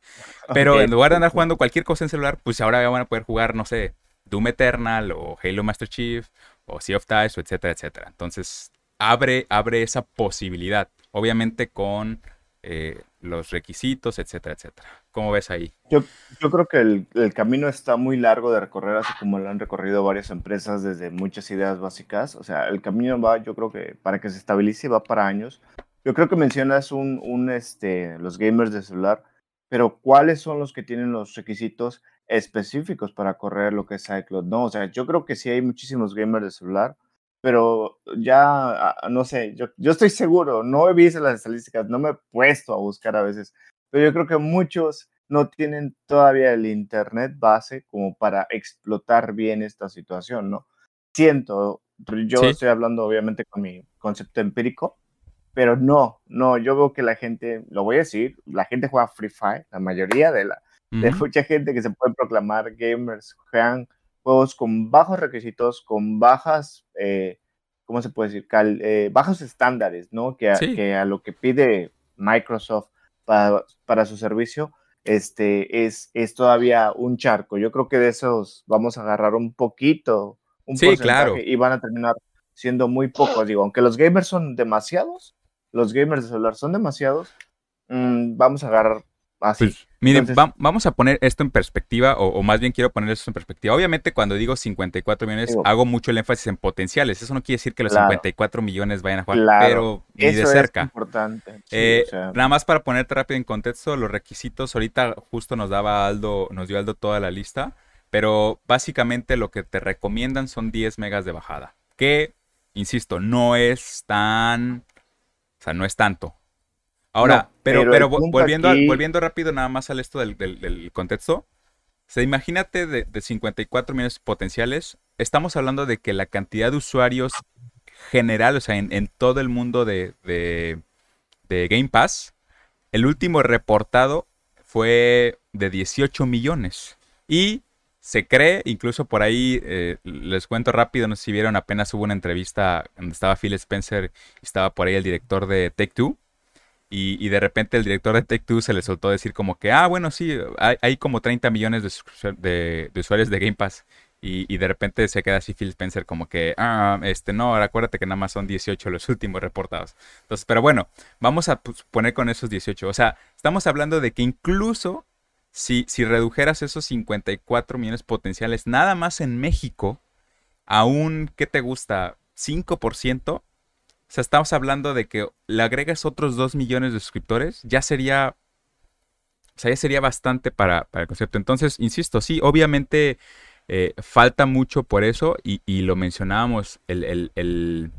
pero en lugar de andar jugando cualquier cosa en celular, pues ahora van a poder jugar, no sé, Doom Eternal o Halo Master Chief o Sea of Ties, etcétera, etcétera. Entonces, abre, abre esa posibilidad, obviamente con eh, los requisitos, etcétera, etcétera. ¿Cómo ves ahí? Yo, yo creo que el, camino está muy largo de recorrer, así como lo han recorrido varias empresas desde muchas ideas básicas. O sea, el camino va, yo creo que para que se estabilice va para años. Yo creo que mencionas un, un este, los gamers de celular, pero ¿cuáles son los que tienen los requisitos específicos para correr lo que es iCloud? No, o sea, yo creo que sí hay muchísimos gamers de celular, pero ya, ah, no sé, yo, yo estoy seguro, no he visto las estadísticas, no me he puesto a buscar a veces, pero yo creo que muchos no tienen todavía el Internet base como para explotar bien esta situación, ¿no? Siento, yo estoy hablando obviamente con mi concepto empírico, pero no, no, yo veo que la gente, lo voy a decir, la gente juega Free Fire, la mayoría de la, de mucha gente que se puede proclamar gamers, juegan juegos con bajos requisitos, con bajas, eh, ¿cómo se puede decir? Eh, bajos estándares, ¿no? Que a, que a, lo que pide Microsoft para, para, su servicio, este, es, es todavía un charco. Yo creo que de esos vamos a agarrar un poquito, un sí, claro. y van a terminar siendo muy pocos. Digo, aunque los gamers son demasiados, los gamers de celular son demasiados, mm, vamos a agarrar así. Pues, Miren, vamos a poner esto en perspectiva, o, más bien quiero poner esto en perspectiva. Obviamente, cuando digo 54 millones, hago mucho el énfasis en potenciales. Eso no quiere decir que los 54 millones vayan a jugar, pero ni de cerca. Es importante. Eh, nada más para ponerte rápido en contexto, los requisitos, ahorita justo nos daba Aldo, nos dio Aldo toda la lista, pero básicamente lo que te recomiendan son 10 megas de bajada, que, insisto, no es tan, o sea, no es tanto. Ahora, pero, pero, volviendo, volviendo rápido nada más al esto del, contexto. O sea, imagínate de, 54 millones potenciales. Estamos hablando de que la cantidad de usuarios general, o sea, en, todo el mundo de, Game Pass, el último reportado fue de 18 millones. Y se cree, incluso por ahí, eh, les cuento rápido, no sé si vieron, apenas hubo una entrevista donde estaba Phil Spencer y estaba por ahí el director de Take Two. Y, de repente el director de 2 se le soltó decir como que, ah, bueno, sí, hay, como 30 millones de, usuarios de Game Pass. Y, de repente se queda así Phil Spencer como que, ah, este, no, acuérdate que nada más son 18 los últimos reportados. Entonces, pero bueno, vamos a pues, poner con esos 18. O sea, estamos hablando de que incluso si, si redujeras esos 54 millones potenciales nada más en México, a un, ¿qué te gusta? 5%, o sea, estamos hablando de que le agregas otros 2 millones de suscriptores, ya sería. O sea, ya sería bastante para, el concepto. Entonces, insisto, sí, obviamente eh, falta mucho por eso y, lo mencionábamos, el,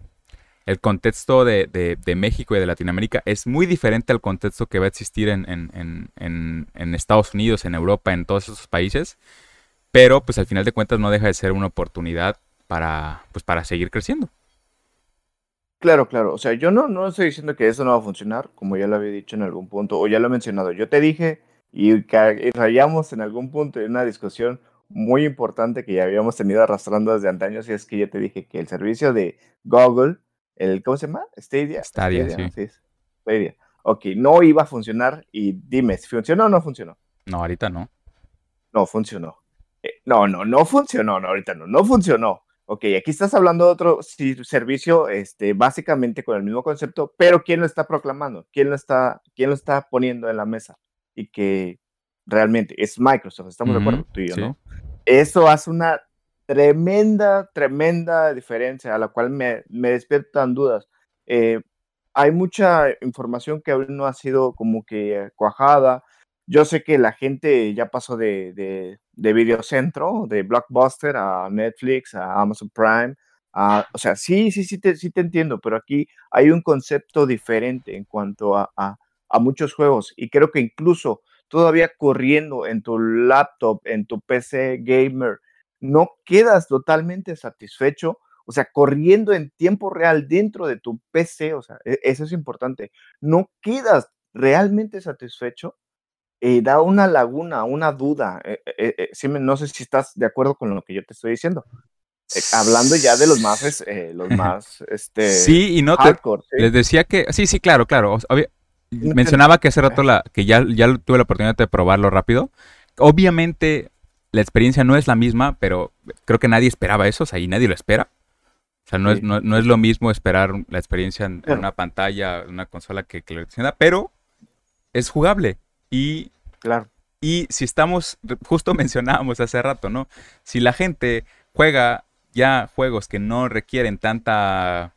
contexto de, México y de Latinoamérica es muy diferente al contexto que va a existir en, en, Estados Unidos, en Europa, en todos esos países. Pero pues al final de cuentas no deja de ser una oportunidad para, pues, para seguir creciendo. Claro, claro. O sea, yo no, no estoy diciendo que eso no va a funcionar, como ya lo había dicho en algún punto, o ya lo he mencionado. Yo te dije y, rayamos en algún punto en una discusión muy importante que ya habíamos tenido arrastrando desde antaños, y es que yo te dije que el servicio de Google, el, ¿cómo se llama? Stadia. Stadia, sí. Stadia. Ok, no iba a funcionar y dime, ¿funcionó o no funcionó? No, ahorita no. No, funcionó. Eh, no, no, no funcionó, no, ahorita no, no funcionó. Ok, aquí estás hablando de otro servicio, este, básicamente con el mismo concepto, pero ¿quién lo está proclamando? ¿Quién lo está, quién lo está poniendo en la mesa? Y que realmente es Microsoft, estamos de acuerdo tú y yo, ¿no? Eso hace una tremenda, tremenda diferencia a la cual me, me despiertan dudas. Eh, hay mucha información que aún no ha sido como que cuajada. Yo sé que la gente ya pasó de, de, de Videocentro, de Blockbuster a Netflix, a Amazon Prime. o sea, sí, sí, sí te, sí te entiendo, pero aquí hay un concepto diferente en cuanto a, a, a muchos juegos y creo que incluso todavía corriendo en tu laptop, en tu PC gamer, no quedas totalmente satisfecho, o sea, corriendo en tiempo real dentro de tu PC, o sea, e, eso es importante, no quedas realmente satisfecho, eh, da una laguna, una duda. Eh, eh, no sé si estás de acuerdo con lo que yo te estoy diciendo. hablando ya de los más, los más, este, sí y no les decía que, sí, sí, claro, claro. Mencionaba que hace rato la, que ya, ya tuve la oportunidad de probarlo rápido. Obviamente la experiencia no es la misma, pero creo que nadie esperaba eso, o sea, y nadie lo espera. O sea, no, es, no, es lo mismo esperar la experiencia en, una pantalla, en una consola que, que lo pero es jugable. Y, claro. y si estamos, justo mencionábamos hace rato, ¿no? Si la gente juega ya juegos que no requieren tanta,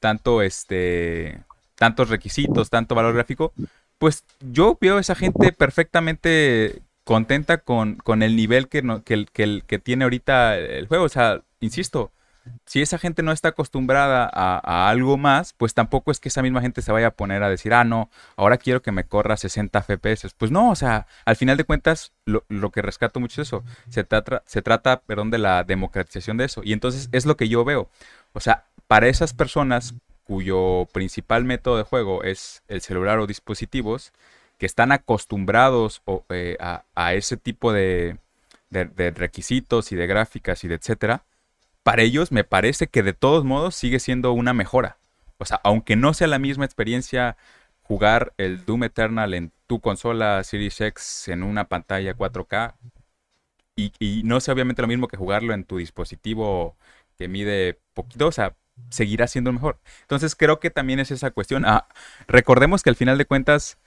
tanto este, tantos requisitos, tanto valor gráfico, pues yo veo a esa gente perfectamente contenta con, con el nivel que, no, que, que, que, tiene ahorita el juego. O sea, insisto, si esa gente no está acostumbrada a, algo más, pues tampoco es que esa misma gente se vaya a poner a decir, ah, no, ahora quiero que me corra 60 FPS. Pues no, o sea, al final de cuentas, lo, lo que rescato mucho es eso. Se trata, se trata, perdón, de la democratización de eso. Y entonces es lo que yo veo. O sea, para esas personas cuyo principal método de juego es el celular o dispositivos, que están acostumbrados eh, a, ese tipo de, requisitos y de gráficas y de etcétera, para ellos me parece que de todos modos sigue siendo una mejora. O sea, aunque no sea la misma experiencia jugar el Doom Eternal en tu consola Series X en una pantalla 4K, y, no sea obviamente lo mismo que jugarlo en tu dispositivo que mide poquito, o sea, seguirá siendo mejor. Entonces creo que también es esa cuestión. Ah, recordemos que al final de cuentas,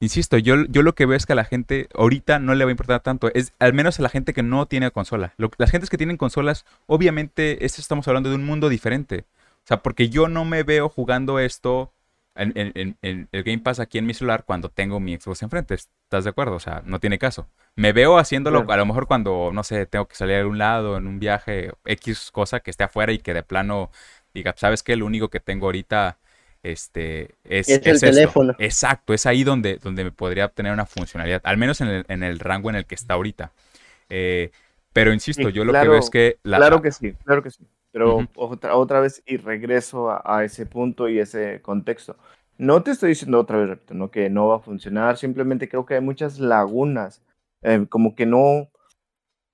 insisto, yo, yo lo que veo es que a la gente ahorita no le va a importar tanto, es al menos a la gente que no tiene consola. las gentes que tienen consolas, obviamente, esto estamos hablando de un mundo diferente. O sea, porque yo no me veo jugando esto en, el Game Pass aquí en mi celular cuando tengo mi Xbox enfrente. ¿Estás de acuerdo? O sea, no tiene caso. Me veo haciéndolo a lo mejor cuando, no sé, tengo que salir a un lado, en un viaje, X cosa que esté afuera y que de plano diga, ¿sabes qué? Lo único que tengo ahorita este, es, el teléfono. Exacto, es ahí donde, donde me podría obtener una funcionalidad, al menos en el, en el rango en el que está ahorita. Eh, pero insisto, yo lo que veo es que... Claro que sí, claro que sí. Pero otra, otra vez y regreso a, ese punto y ese contexto. No te estoy diciendo otra vez, repito, ¿no? que no va a funcionar, simplemente creo que hay muchas lagunas, eh, como que no,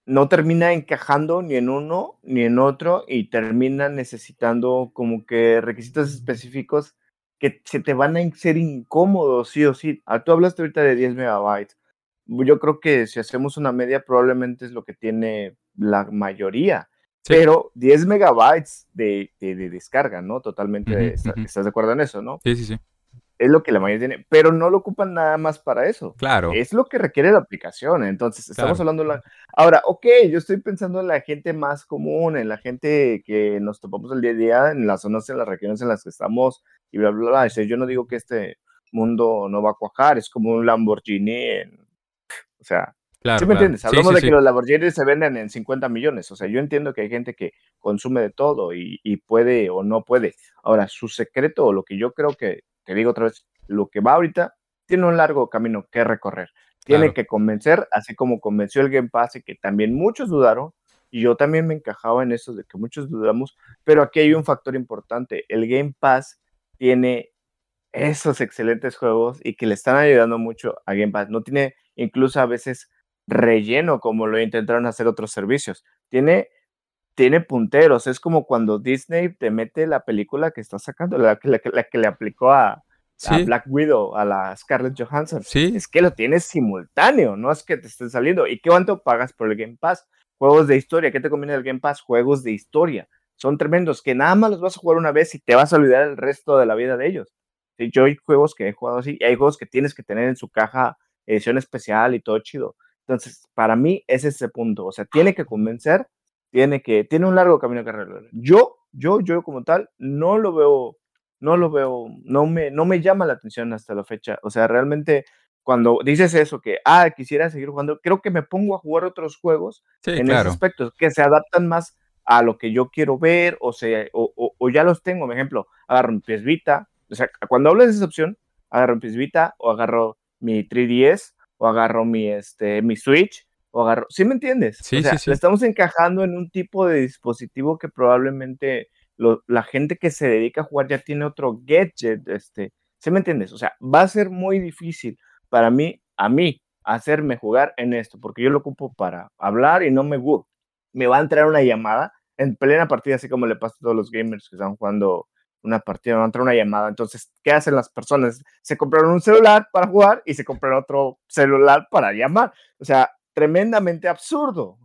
no termina encajando ni en uno ni en otro y termina necesitando como que requisitos específicos que se te van a ser incómodos, sí o sí. Ah, tú hablaste ahorita de 10 megabytes. Yo creo que si hacemos una media probablemente es lo que tiene la mayoría. Pero 10 megabytes de, descarga, ¿no? Totalmente, ¿estás de acuerdo en eso, no? Sí, sí, sí. Es lo que la mayoría tiene, pero no lo ocupan nada más para eso. Claro. Es lo que requiere la aplicación. Entonces, estamos hablando de la... Ahora, ok, yo estoy pensando en la gente más común, en la gente que nos topamos el día a día, en las zonas, en las regiones en las que estamos, y bla, bla, bla. yo no digo que este mundo no va a cuajar, es como un Lamborghini, o sea, Claro, ¿Sí me entiendes? Hablamos de que los Lamborghini se venden en 50 millones. O sea, yo entiendo que hay gente que consume de todo y, y, puede o no puede. Ahora, su secreto, o lo que yo creo que, te digo otra vez, lo que va ahorita, tiene un largo camino que recorrer. Tiene que convencer, así como convenció el Game Pass y que también muchos dudaron, y yo también me encajaba en eso de que muchos dudamos, pero aquí hay un factor importante. El Game Pass tiene esos excelentes juegos y que le están ayudando mucho a Game Pass. No tiene incluso a veces relleno como lo intentaron hacer otros servicios. Tiene, tiene punteros. Es como cuando Disney te mete la película que está sacando, la, la que le aplicó a, a Black Widow, a la Scarlett Johansson. Sí. Es que lo tienes simultáneo, no es que te estén saliendo. ¿Y qué cuánto pagas por el Game Pass? Juegos de historia. ¿Qué te conviene el Game Pass? Juegos de historia. Son tremendos, que nada más los vas a jugar una vez y te vas a olvidar el resto de la vida de ellos. Yo hay juegos que he jugado así, y hay juegos que tienes que tener en su caja edición especial y todo chido. Entonces, para mí es ese punto. O sea, tiene que convencer, tiene que, tiene un largo camino que recorrer. Yo, yo, yo como tal, no lo veo no lo veo, no me, no me llama la atención hasta la fecha. O sea, realmente cuando dices eso, que, ah, quisiera seguir jugando, creo que me pongo a jugar otros juegos en esos aspectos, que se adaptan más a lo que yo quiero ver, o, sea, o, ya los tengo. Por ejemplo, agarro mi PS Vita, o sea, cuando hablo de esa opción, agarro mi PS Vita, o agarro mi 3DS, o agarro mi, este, mi Switch, o agarro, ¿sí me entiendes? Sí, sí, sí. estamos encajando en un tipo de dispositivo que probablemente la gente que se dedica a jugar ya tiene otro gadget, este, ¿sí me entiendes? O sea, va a ser muy difícil para mí, a mí, hacerme jugar en esto, porque yo lo ocupo para hablar y no me gusta. Me va a entrar una llamada en plena partida, así como le pasa a todos los gamers que están jugando una partida, me va a entrar una llamada. Entonces, ¿qué hacen las personas? Se compraron un celular para jugar y se compraron otro celular para llamar. O sea, tremendamente absurdo.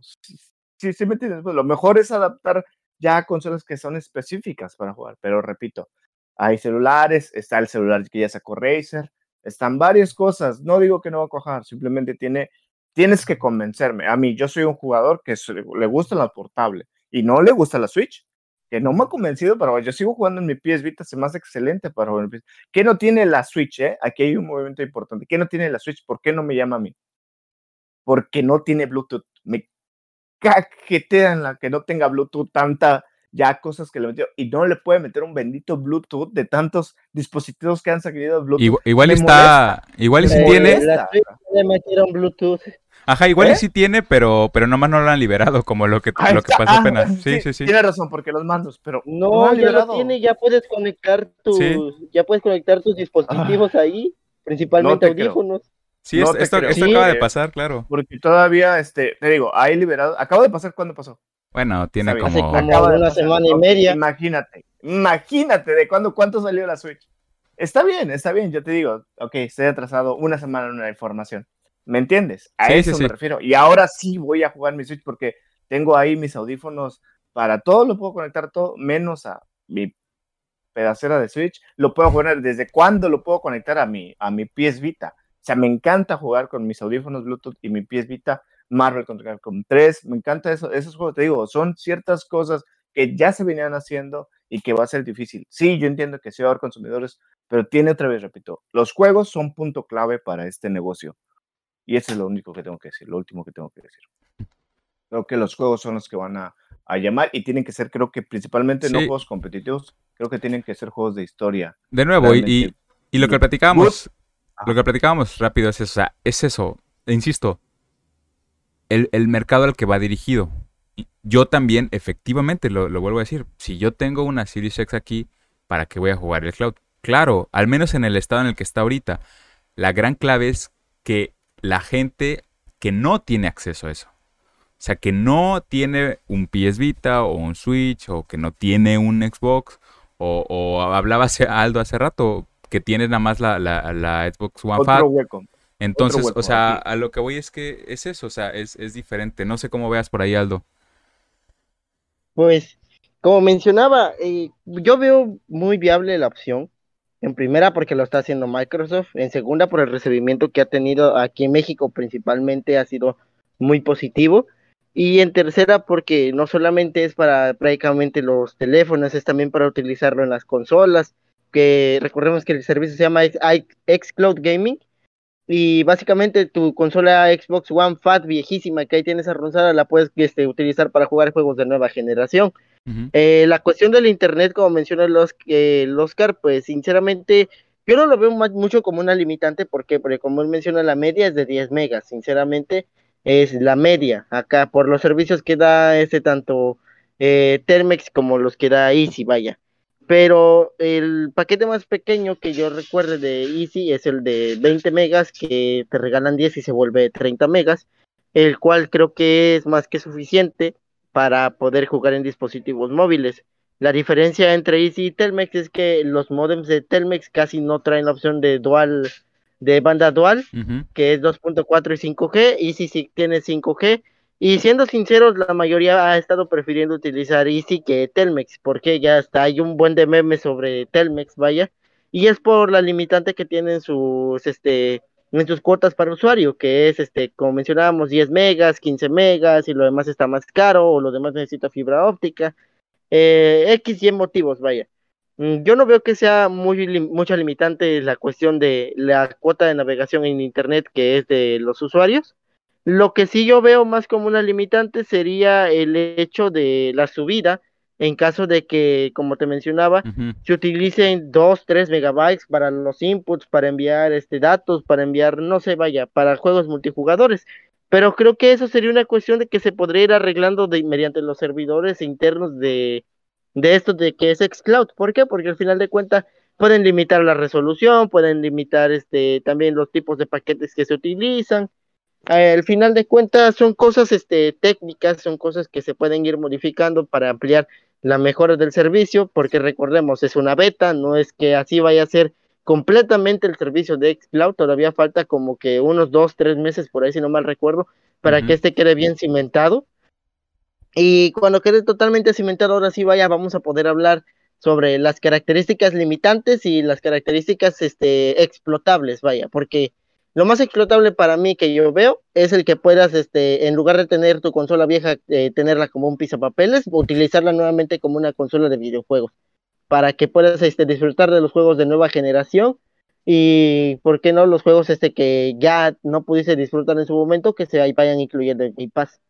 Sí, sí me entiendes. Pues lo mejor es adaptar ya consolas que son específicas para jugar, pero repito, hay celulares, está el celular que ya sacó Razer, están varias cosas, no digo que no va a cojar, simplemente tiene, tienes que convencerme. A mí, yo soy un jugador que le gusta la portable y no le gusta la Switch, que no me ha convencido, pero yo sigo jugando en mi PS Vita, se más excelente para jugar en ¿Qué no tiene la Switch, eh? Aquí hay un movimiento importante. ¿Qué no tiene la Switch? ¿Por qué no me llama a mí? Porque no tiene Bluetooth. Me en la que no tenga Bluetooth, tanta ya cosas que le metió y no le puede meter un bendito Bluetooth de tantos dispositivos que han salido Bluetooth. Igual, está, igual y si tiene. le metieron Bluetooth. Ajá, igual y ¿Eh? sí tiene, pero, pero nomás no lo han liberado, como lo que, lo que pasó apenas. Sí, sí, sí. Tiene razón, porque los mandos, pero no, ya lo tiene, ya puedes conectar tus, ya puedes conectar tus dispositivos ah. ahí, principalmente audífonos. Sí, esto, acaba de pasar, claro. Porque todavía, este, te digo, hay liberado. Acaba de pasar, ¿cuándo pasó? Bueno, tiene como... una semana y media. Imagínate, imagínate de cuándo, cuánto salió la Switch. Está bien, está bien, yo te digo, ok, estoy atrasado una semana en una información. ¿Me entiendes? A eso me refiero. Y ahora sí voy a jugar mi Switch porque tengo ahí mis audífonos para todo, lo puedo conectar todo, menos a mi pedacera de Switch. Lo puedo poner desde cuándo lo puedo conectar a mi, a mi PS Vita. O sea, me encanta jugar con mis audífonos Bluetooth y mi PS Vita, Marvel contra Capcom 3, me encanta eso, esos juegos, te digo, son ciertas cosas que ya se venían haciendo y que va a ser difícil. Sí, yo entiendo que sí va a haber consumidores, pero tiene otra vez, repito, los juegos son punto clave para este negocio. Y eso es lo único que tengo que decir, lo último que tengo que decir. Creo que los juegos son los que van a, llamar y tienen que ser, creo que principalmente no juegos competitivos, creo que tienen que ser juegos de historia. De nuevo, y, y, lo que platicábamos lo que platicábamos rápido es eso, es eso, e insisto, el, mercado al que va dirigido. Yo también, efectivamente, lo, vuelvo a decir, si yo tengo una Series X aquí, ¿para qué voy a jugar el cloud? Claro, al menos en el estado en el que está ahorita, la gran clave es que la gente que no tiene acceso a eso, o sea, que no tiene un PS Vita o un Switch o que no tiene un Xbox o, o hablaba Aldo hace rato, que tiene nada más la, la, Xbox One Fat. Entonces, o sea, a lo que voy es que es eso, o sea, es, diferente. No sé cómo veas por ahí, Aldo. Pues, como mencionaba, eh, yo veo muy viable la opción. En primera, porque lo está haciendo Microsoft. En segunda, por el recibimiento que ha tenido aquí en México, principalmente, ha sido muy positivo. Y en tercera, porque no solamente es para prácticamente los teléfonos, es también para utilizarlo en las consolas que recordemos que el servicio se llama Xcloud Gaming y básicamente tu consola Xbox One Fat viejísima que ahí tienes arrozada la puedes este, utilizar para jugar juegos de nueva generación. Eh, la cuestión del internet, como menciona los, el Oscar, pues sinceramente yo no lo veo mucho como una limitante, ¿por Porque como él menciona, la media es de 10 megas, sinceramente es la media acá por los servicios que da este tanto eh, Telmex como los que da Easy, vaya. Pero el paquete más pequeño que yo recuerde de Easy es el de 20 megas, que te regalan 10 y se vuelve 30 megas, el cual creo que es más que suficiente para poder jugar en dispositivos móviles. La diferencia entre Easy y Telmex es que los modems de Telmex casi no traen la opción de dual, de banda dual, que es 2.4 y 5G, Easy sí tiene 5G, y siendo sinceros, la mayoría ha estado prefiriendo utilizar Easy que Telmex, porque ya está, hay un buen de memes sobre Telmex, vaya, y es por la limitante que tienen sus, este, en sus cuotas para usuario, que es, este, como mencionábamos, 10 megas, 15 megas, y lo demás está más caro, o lo demás necesita fibra óptica, eh, X y motivos, vaya. Mm, yo no veo que sea muy mucha limitante la cuestión de la cuota de navegación en Internet que es de los usuarios, lo que sí yo veo más como una limitante sería el hecho de la subida en caso de que, como te mencionaba, se utilicen 2, 3 megabytes para los inputs, para enviar este datos, para enviar, no sé, vaya, para juegos multijugadores. Pero creo que eso sería una cuestión de que se podría ir arreglando de, mediante los servidores internos de, de esto de que es Xcloud. ¿Por qué? Porque al final de cuentas pueden limitar la resolución, pueden limitar este también los tipos de paquetes que se utilizan al final de cuentas son cosas este, técnicas, son cosas que se pueden ir modificando para ampliar la mejora del servicio, porque recordemos, es una beta, no es que así vaya a ser completamente el servicio de Xcloud, todavía falta como que unos dos, tres meses por ahí, si no mal recuerdo, para que este quede bien cimentado. Y cuando quede totalmente cimentado, ahora sí vaya, vamos a poder hablar sobre las características limitantes y las características este, explotables, vaya, porque lo más explotable para mí que yo veo es el que puedas, este, en lugar de tener tu consola vieja, eh, tenerla como un papeles, utilizarla nuevamente como una consola de videojuegos, para que puedas este, disfrutar de los juegos de nueva generación y, ¿por qué no, los juegos este que ya no pudiste disfrutar en su momento, que se vayan incluyendo en Game Pass?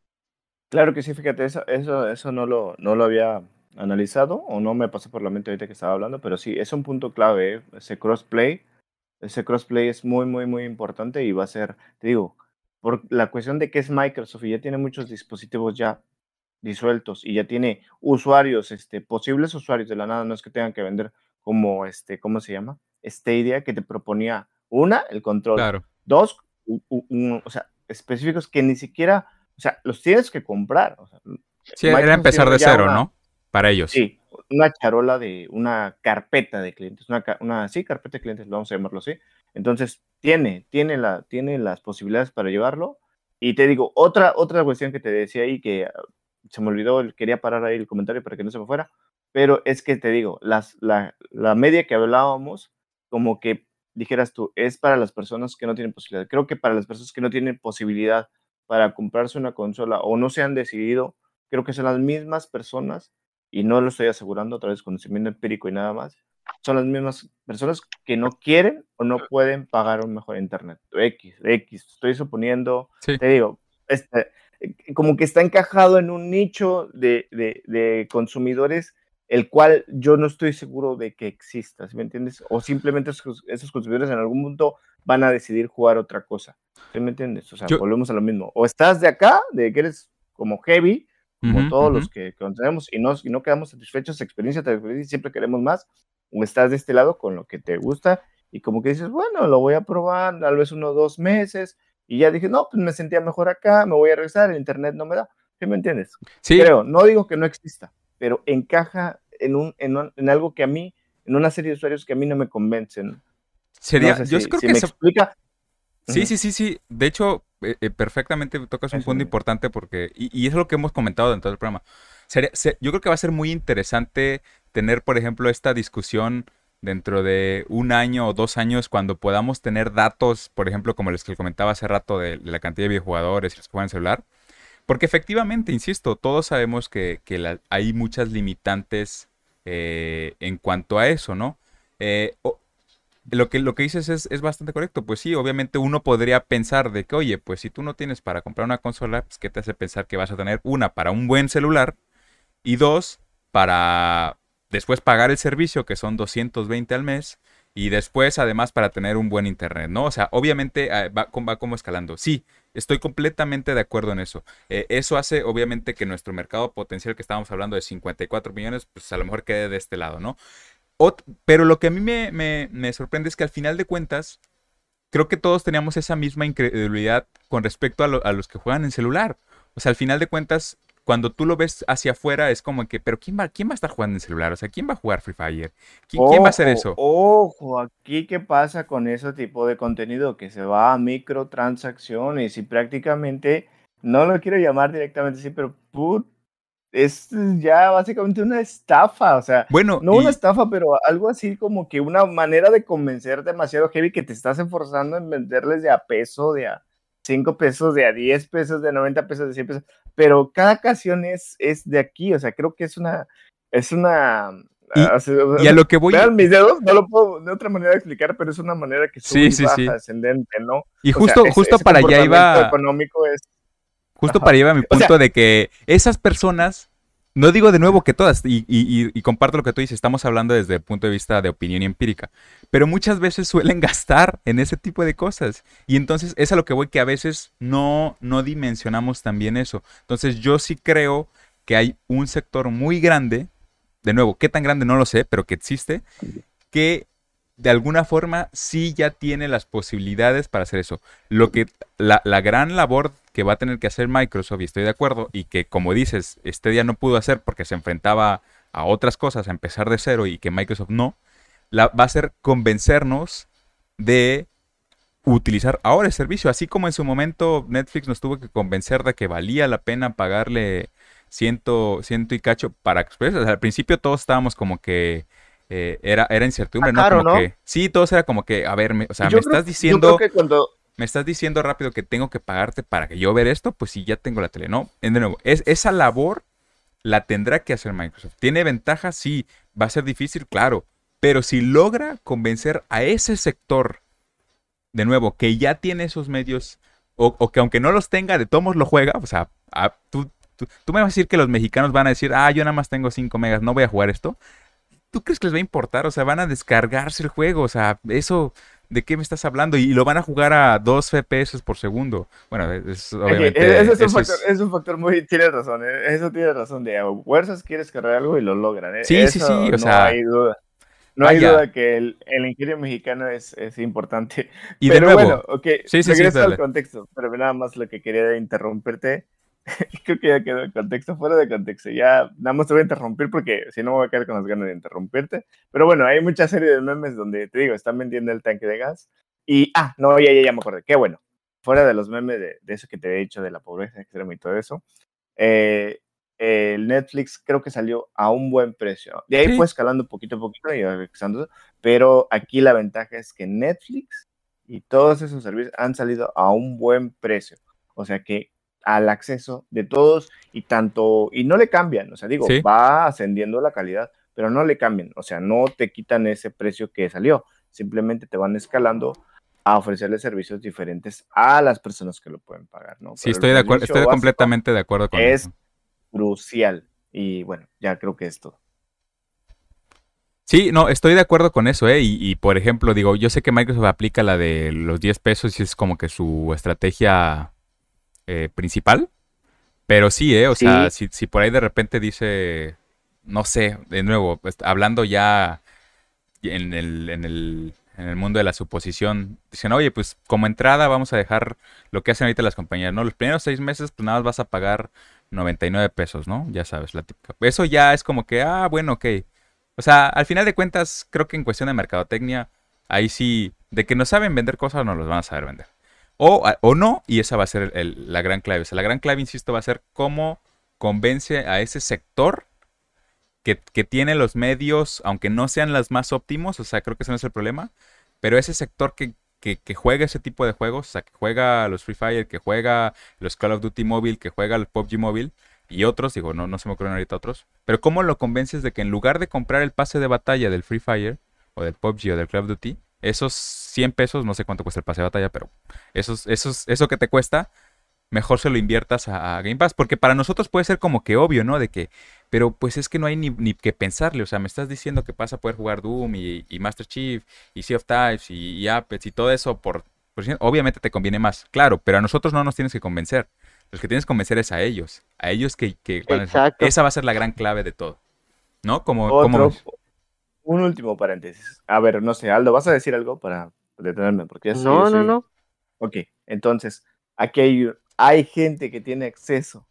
Claro que sí, fíjate, eso, eso, eso no, lo, no lo había analizado o no me pasó por la mente ahorita que estaba hablando, pero sí, es un punto clave, ¿eh? ese crossplay ese crossplay es muy, muy, muy importante y va a ser, te digo, por la cuestión de que es Microsoft y ya tiene muchos dispositivos ya disueltos y ya tiene usuarios, este, posibles usuarios de la nada, no es que tengan que vender como, este, ¿cómo se llama? idea que te proponía, una, el control, dos, o sea, específicos que ni siquiera, o sea, los tienes que comprar. O sea, sí, era empezar de cero, ¿no? Para ellos. Sí, una charola de una carpeta de clientes, una, una sí, carpeta de clientes, vamos a llamarlo así. Entonces, tiene, tiene, la, tiene las posibilidades para llevarlo. Y te digo, otra, otra cuestión que te decía ahí, que ah, se me olvidó, quería parar ahí el comentario para que no se me fuera, pero es que te digo, las, la, la media que hablábamos, como que dijeras tú, es para las personas que no tienen posibilidad. Creo que para las personas que no tienen posibilidad para comprarse una consola o no se han decidido, creo que son las mismas personas y no lo estoy asegurando a través de conocimiento empírico y nada más, son las mismas personas que no quieren o no pueden pagar un mejor internet. X, X, estoy suponiendo, te digo, este, eh, como que está encajado en un nicho de, de, consumidores el cual yo no estoy seguro de que exista, ¿sí me entiendes? O simplemente esos, esos, consumidores en algún punto van a decidir jugar otra cosa, ¿sí me entiendes? O sea, volvemos a lo mismo. O estás de acá, de que eres como heavy, como todos los que conocemos, y no, y no quedamos satisfechos, experiencia tras experiencia, siempre queremos más, o estás de este lado con lo que te gusta, y como que dices, bueno, lo voy a probar, tal vez unos dos meses, y ya dije, no, pues me sentía mejor acá, me voy a regresar, el internet no me da, ¿qué me entiendes? Sí. Creo, no digo que no exista, pero encaja en, un, en, algo que a mí, en una serie de usuarios que a mí no me convencen. Sería, yo creo que me explica. Sí, sí, sí, sí. De hecho, eh, eh, perfectamente tocas un punto importante porque, y, es lo que hemos comentado dentro del programa. yo creo que va a ser muy interesante tener, por ejemplo, esta discusión dentro de un año o dos años cuando podamos tener datos, por ejemplo, como los que comentaba hace rato de, la cantidad de videojugadores y los que juegan celular. Porque efectivamente, insisto, todos sabemos que, hay muchas limitantes eh, en cuanto a eso, ¿no? Lo que, lo que dices es, es, bastante correcto. Pues sí, obviamente uno podría pensar de que, oye, pues si tú no tienes para comprar una consola, pues ¿qué te hace pensar que vas a tener una para un buen celular y dos para después pagar el servicio, que son 220 al mes, y después además para tener un buen internet, ¿no? O sea, obviamente eh, va, va como escalando. Sí, estoy completamente de acuerdo en eso. Eh, eso hace obviamente que nuestro mercado potencial que estábamos hablando de 54 millones, pues a lo mejor quede de este lado, ¿no? Pero lo que a mí me, me, sorprende es que al final de cuentas, creo que todos teníamos esa misma incredulidad con respecto a, a los que juegan en celular. O sea, al final de cuentas, cuando tú lo ves hacia afuera es como que, pero ¿quién va, quién va a estar jugando en celular? O sea, ¿quién va a jugar Free Fire? ¿Quién, va a hacer eso? Ojo, aquí qué pasa con ese tipo de contenido que se va a microtransacciones y prácticamente, no lo quiero llamar directamente así, pero put, es ya básicamente una estafa, o sea, bueno, no una estafa, pero algo así como que una manera de convencer demasiado heavy que te estás esforzando en venderles de a peso, de a 5 pesos, de a 10 pesos, de 90 pesos, de 100 pesos, pero cada ocasión es, es de aquí, o sea, creo que es una, es una... Y, ah, a lo que voy... Vean mis dedos, no lo puedo de otra manera explicar, pero es una manera que sí, sí, sí. ascendente, ¿no? Y justo, justo para allá iba... económico es... Justo para allá iba mi punto de que esas personas no digo de nuevo que todas, y, comparto lo que tú dices, estamos hablando desde el punto de vista de opinión empírica, pero muchas veces suelen gastar en ese tipo de cosas. Y entonces es a lo que voy que a veces no, no dimensionamos también eso. Entonces yo sí creo que hay un sector muy grande, de nuevo, qué tan grande no lo sé, pero que existe, que de alguna forma sí ya tiene las posibilidades para hacer eso. Lo que la, la gran labor que va a tener que hacer Microsoft, y estoy de acuerdo, y que como dices, este día no pudo hacer porque se enfrentaba a otras cosas, a empezar de cero y que Microsoft no, la, va a ser convencernos de utilizar ahora el servicio, así como en su momento Netflix nos tuvo que convencer de que valía la pena pagarle ciento, ciento y cacho para Express. al principio todos estábamos como que eh, era, era incertidumbre, ¿no? Como que, sí, todos era como que, a ver, me, o sea, me estás diciendo... que cuando me estás diciendo rápido que tengo que pagarte para que yo ver esto, pues sí, ya tengo la tele. No, de nuevo, es, esa labor la tendrá que hacer Microsoft. ¿Tiene ventajas? Sí. ¿Va a ser difícil? Claro. Pero si logra convencer a ese sector, de nuevo, que ya tiene esos medios, o, que aunque no los tenga, de todos lo juega, o sea, tú, tú, me vas a decir que los mexicanos van a decir, ah, yo nada más tengo 5 megas, no voy a jugar esto. ¿Tú crees que les va a importar? O sea, van a descargarse el juego, o sea, eso ¿de qué me estás hablando? Y, lo van a jugar a 2 FPS por segundo. Bueno, es, obviamente... Eso es, un factor, muy... Tienes razón, ¿eh? eso tiene razón. De fuerzas quieres cargar algo y lo logran. ¿eh? Sí, sí, sí, o no sea... hay duda. No hay duda que el, el ingenio mexicano es, es importante. Y pero de nuevo, bueno, ok, sí, sí, regreso al contexto, pero nada más lo que quería interrumpirte creo que ya quedó el contexto, fuera de contexto. Ya nada más te voy a interrumpir porque si no me voy a quedar con las ganas de interrumpirte. Pero bueno, hay mucha serie de memes donde te digo, están vendiendo el tanque de gas. Y, ah, no, ya, ya, ya me acordé. Qué bueno. Fuera de los memes de, de eso que te he dicho, de la pobreza extrema y todo eso, eh, el Netflix creo que salió a un buen precio. De ahí fue escalando poquito a poquito y pero aquí la ventaja es que Netflix y todos esos servicios han salido a un buen precio. O sea que al acceso de todos y tanto, y no le cambian, o sea, digo, va ascendiendo la calidad, pero no le cambian, o sea, no te quitan ese precio que salió, simplemente te van escalando a ofrecerle servicios diferentes a las personas que lo pueden pagar, ¿no? Sí, estoy de acuerdo, estoy completamente de acuerdo con es eso. Es crucial y bueno, ya creo que es todo. Sí, no, estoy de acuerdo con eso, ¿eh? Y, y, por ejemplo, digo, yo sé que Microsoft aplica la de los 10 pesos y es como que su estrategia eh, principal. Pero sí, ¿eh? O sea, si, si, por ahí de repente dice, no sé, de nuevo, pues, hablando ya en el, en, el, en el mundo de la suposición, dicen, oye, pues como entrada vamos a dejar lo que hacen ahorita las compañías, ¿no? Los primeros seis meses, pues nada más vas a pagar 99 pesos, ¿no? Ya sabes, la típica. Eso ya es como que, ah, bueno, ok. O sea, al final de cuentas, creo que en cuestión de mercadotecnia, ahí sí, de que no saben vender cosas, no los van a saber vender. O, no, y esa va a ser la gran clave. O sea, la gran clave, insisto, va a ser cómo convence a ese sector que, tiene los medios, aunque no sean los más óptimos, o sea, creo que ese no es el problema, pero ese sector que, juega ese tipo de juegos, o sea, que juega los Free Fire, que juega los Call of Duty Mobile, que juega el PUBG Mobile y otros, digo, no, no se me ocurren ahorita otros, pero cómo lo convences de que en lugar de comprar el pase de batalla del Free Fire o del PUBG o del Call of Duty, esos 100 pesos, no sé cuánto cuesta el pase de batalla, pero esos, esos, eso que te cuesta, mejor se lo inviertas a, Game Pass. Porque para nosotros puede ser como que obvio, ¿no? De que, pero pues es que no hay ni, ni que pensarle. O sea, me estás diciendo que vas a poder jugar Doom y, Master Chief y Sea of Types y, y Apex y todo eso por, obviamente te conviene más. Claro, pero a nosotros no nos tienes que convencer. Los que tienes que convencer es a ellos. A ellos que, que esa va a ser la gran clave de todo. ¿No? Como, como... Un último paréntesis. A ver, no sé, Aldo, ¿vas a decir algo para detenerme? Porque no, no, no. Ok, entonces, aquí hay, hay gente que tiene acceso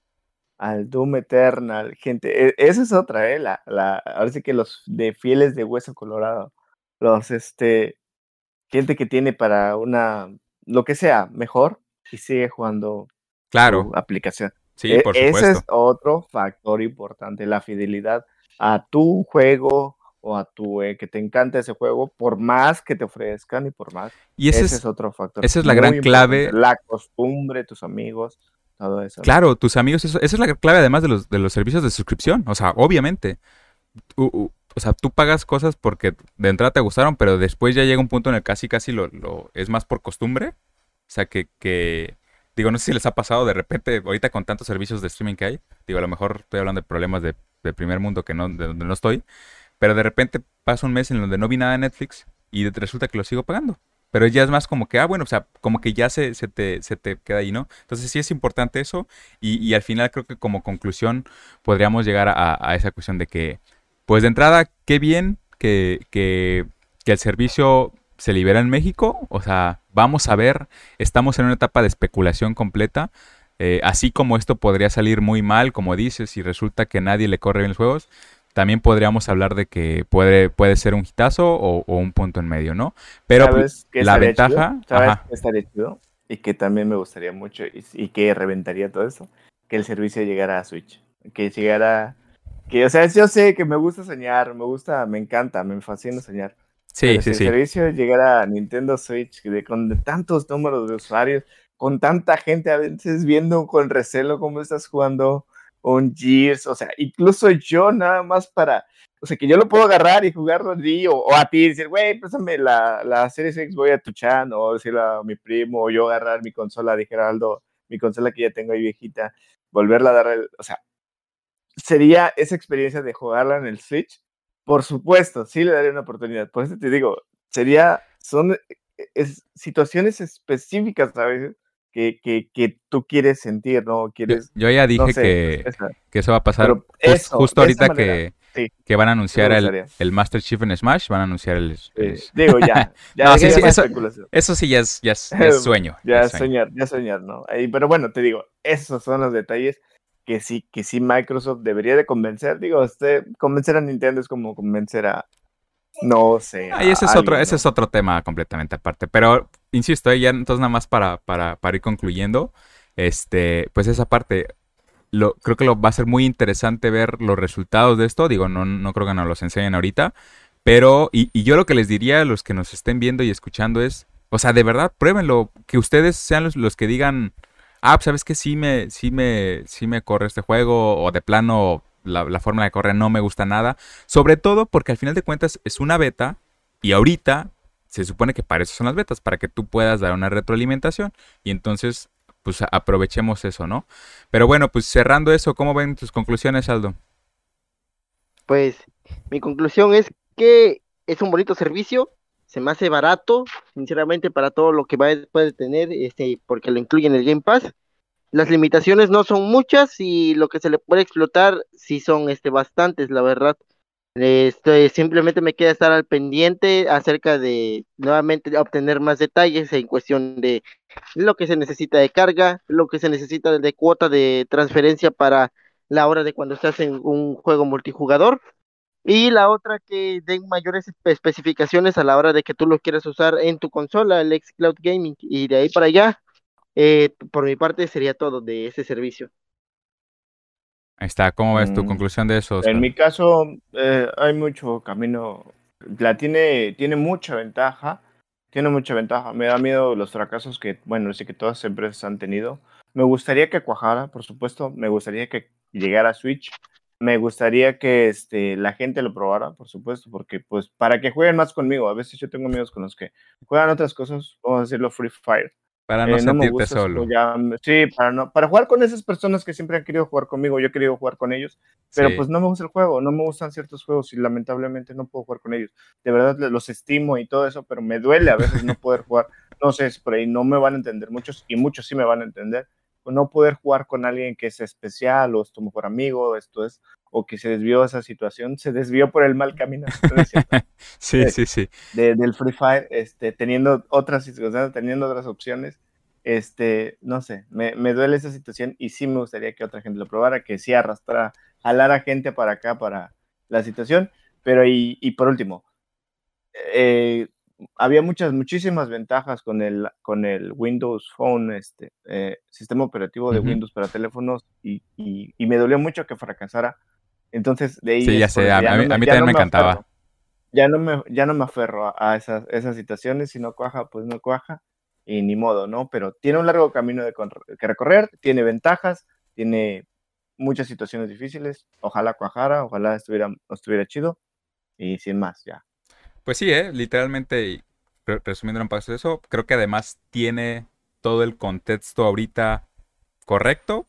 al Doom Eternal, gente, e, esa es otra, ¿eh? La, la, ahora sí que los de fieles de hueso colorado, los, este, gente que tiene para una, lo que sea, mejor y sigue jugando claro. aplicación. Sí, e, por supuesto. Ese es otro factor importante, la fidelidad a tu juego o a tu eh, que te encanta ese juego, por más que te ofrezcan y por más. Y ese, es, otro factor. Esa es la gran clave. La costumbre, tus amigos, todo eso. Claro, tus amigos, eso, esa es la clave además de los, de los servicios de suscripción. O sea, obviamente. o sea, tú pagas cosas porque de entrada te gustaron, pero después ya llega un punto en el casi casi lo, lo es más por costumbre. O sea, que, que, digo, no sé si les ha pasado de repente, ahorita con tantos servicios de streaming que hay, digo, a lo mejor estoy hablando de problemas de, de primer mundo que no, de donde no estoy, pero de repente pasa un mes en donde no vi nada de Netflix y resulta que lo sigo pagando. Pero ya es más como que, ah, bueno, o sea, como que ya se, se, te, se te queda ahí, ¿no? Entonces sí es importante eso y, y al final creo que como conclusión podríamos llegar a, a, esa cuestión de que, pues de entrada, qué bien que, que, que el servicio se libera en México. O sea, vamos a ver, estamos en una etapa de especulación completa. Eh, así como esto podría salir muy mal, como dices, y resulta que nadie le corre bien los juegos, también podríamos hablar de que puede, puede ser un hitazo o, un punto en medio, ¿no? Pero la ventaja... ¿Sabes estaría chido? Y que también me gustaría mucho y, que reventaría todo eso, que el servicio llegara a Switch, que llegara... Que, o sea, yo sé que me gusta soñar, me gusta, me encanta, me fascina soñar. Sí, sí, si sí. El servicio llegara a Nintendo Switch de, con tantos números de usuarios, con tanta gente a veces viendo con recelo cómo estás jugando un Gears, o sea, incluso yo nada más para, o sea, que yo lo puedo agarrar y jugarlo allí, o, o a ti, decir, güey, pásame la, la Series X, voy a tu chan, o decirle a mi primo, o yo agarrar mi consola de Geraldo, mi consola que ya tengo ahí viejita, volverla a dar, o sea, sería esa experiencia de jugarla en el Switch, por supuesto, sí le daría una oportunidad, por eso te digo, sería, son eh, situaciones específicas a veces que, que, que, tú quieres sentir, ¿no? Quieres, yo, ya dije que, que, eso va a pasar justo ahorita que, que van a anunciar el, el, Master Chief en Smash, van a anunciar el... digo, ya. ya eso, eso, sí ya es, ya es, sueño. ya es soñar, ya soñar, ¿no? pero bueno, te digo, esos son los detalles que sí, que sí Microsoft debería de convencer. Digo, este, convencer a Nintendo es como convencer a, no sé. Ahí ese es otro, ese es otro tema completamente aparte. Pero insisto, ya entonces nada más para, para, para, ir concluyendo, este, pues esa parte, lo, creo que lo va a ser muy interesante ver los resultados de esto. Digo, no, no creo que nos los enseñen ahorita. Pero, y, y yo lo que les diría a los que nos estén viendo y escuchando es, o sea, de verdad, pruébenlo, que ustedes sean los, los que digan, ah, pues sabes que sí me, sí me, sí me corre este juego, o de plano la, forma de correr no me gusta nada. Sobre todo porque al final de cuentas es una beta y ahorita se supone que para eso son las betas, para que tú puedas dar una retroalimentación y entonces pues aprovechemos eso, ¿no? Pero bueno, pues cerrando eso, ¿cómo ven tus conclusiones, Aldo? Pues mi conclusión es que es un bonito servicio, se me hace barato, sinceramente, para todo lo que va, puede tener, este, porque lo incluye en el Game Pass las limitaciones no son muchas y lo que se le puede explotar sí son este bastantes, la verdad. Este, simplemente me queda estar al pendiente acerca de nuevamente obtener más detalles en cuestión de lo que se necesita de carga, lo que se necesita de cuota de transferencia para la hora de cuando estás en un juego multijugador. Y la otra que den mayores especificaciones a la hora de que tú lo quieras usar en tu consola, el Xcloud Gaming. Y de ahí para allá, eh, por mi parte sería todo de ese servicio. Ahí está, ¿cómo ves tu mm, conclusión de eso? En mi caso, eh, hay mucho camino. La tiene, tiene mucha ventaja. Tiene mucha ventaja. Me da miedo los fracasos que, bueno, sí que todas las empresas han tenido. Me gustaría que cuajara, por supuesto. Me gustaría que llegara a Switch. me gustaría que este, la gente lo probara, por supuesto, porque pues para que jueguen más conmigo, a veces yo tengo amigos con los que juegan otras cosas, vamos a decirlo Free Fire. Para no eh, sentirte solo. sí, para, no, para jugar con esas personas que siempre han querido jugar conmigo, yo he querido jugar con ellos, pero pues no me gusta el juego, no me gustan ciertos juegos y lamentablemente no puedo jugar con ellos. De verdad los estimo y todo eso, pero me duele a veces no poder jugar. No sé, por ahí no me van a entender muchos y muchos sí me van a entender no poder jugar con alguien que es especial o es tu mejor amigo, esto es, o que se desvió esa situación, se desvió por el mal camino. sí, sí, sí. del Free Fire, este, teniendo otras situaciones, teniendo otras opciones, este, no sé, me, duele esa situación y sí me gustaría que otra gente lo probara, que sí arrastrara, jalara gente para acá, para la situación, pero y, y por último, eh, había muchas, muchísimas ventajas con el, con el Windows Phone, este eh, sistema operativo de Windows para teléfonos, y, y, me dolió mucho que fracasara. Entonces, de ahí. Sí, ya sé, a, mí, también me encantaba. ya, no me, ya no me aferro a, esas, esas situaciones, si no cuaja, pues no cuaja, y ni modo, ¿no? Pero tiene un largo camino de que recorrer, tiene ventajas, tiene muchas situaciones difíciles. Ojalá cuajara, ojalá estuviera, estuviera chido, y sin más, ya. Pues sí, ¿eh? literalmente, resumiendo un paso de eso, creo que además tiene todo el contexto ahorita correcto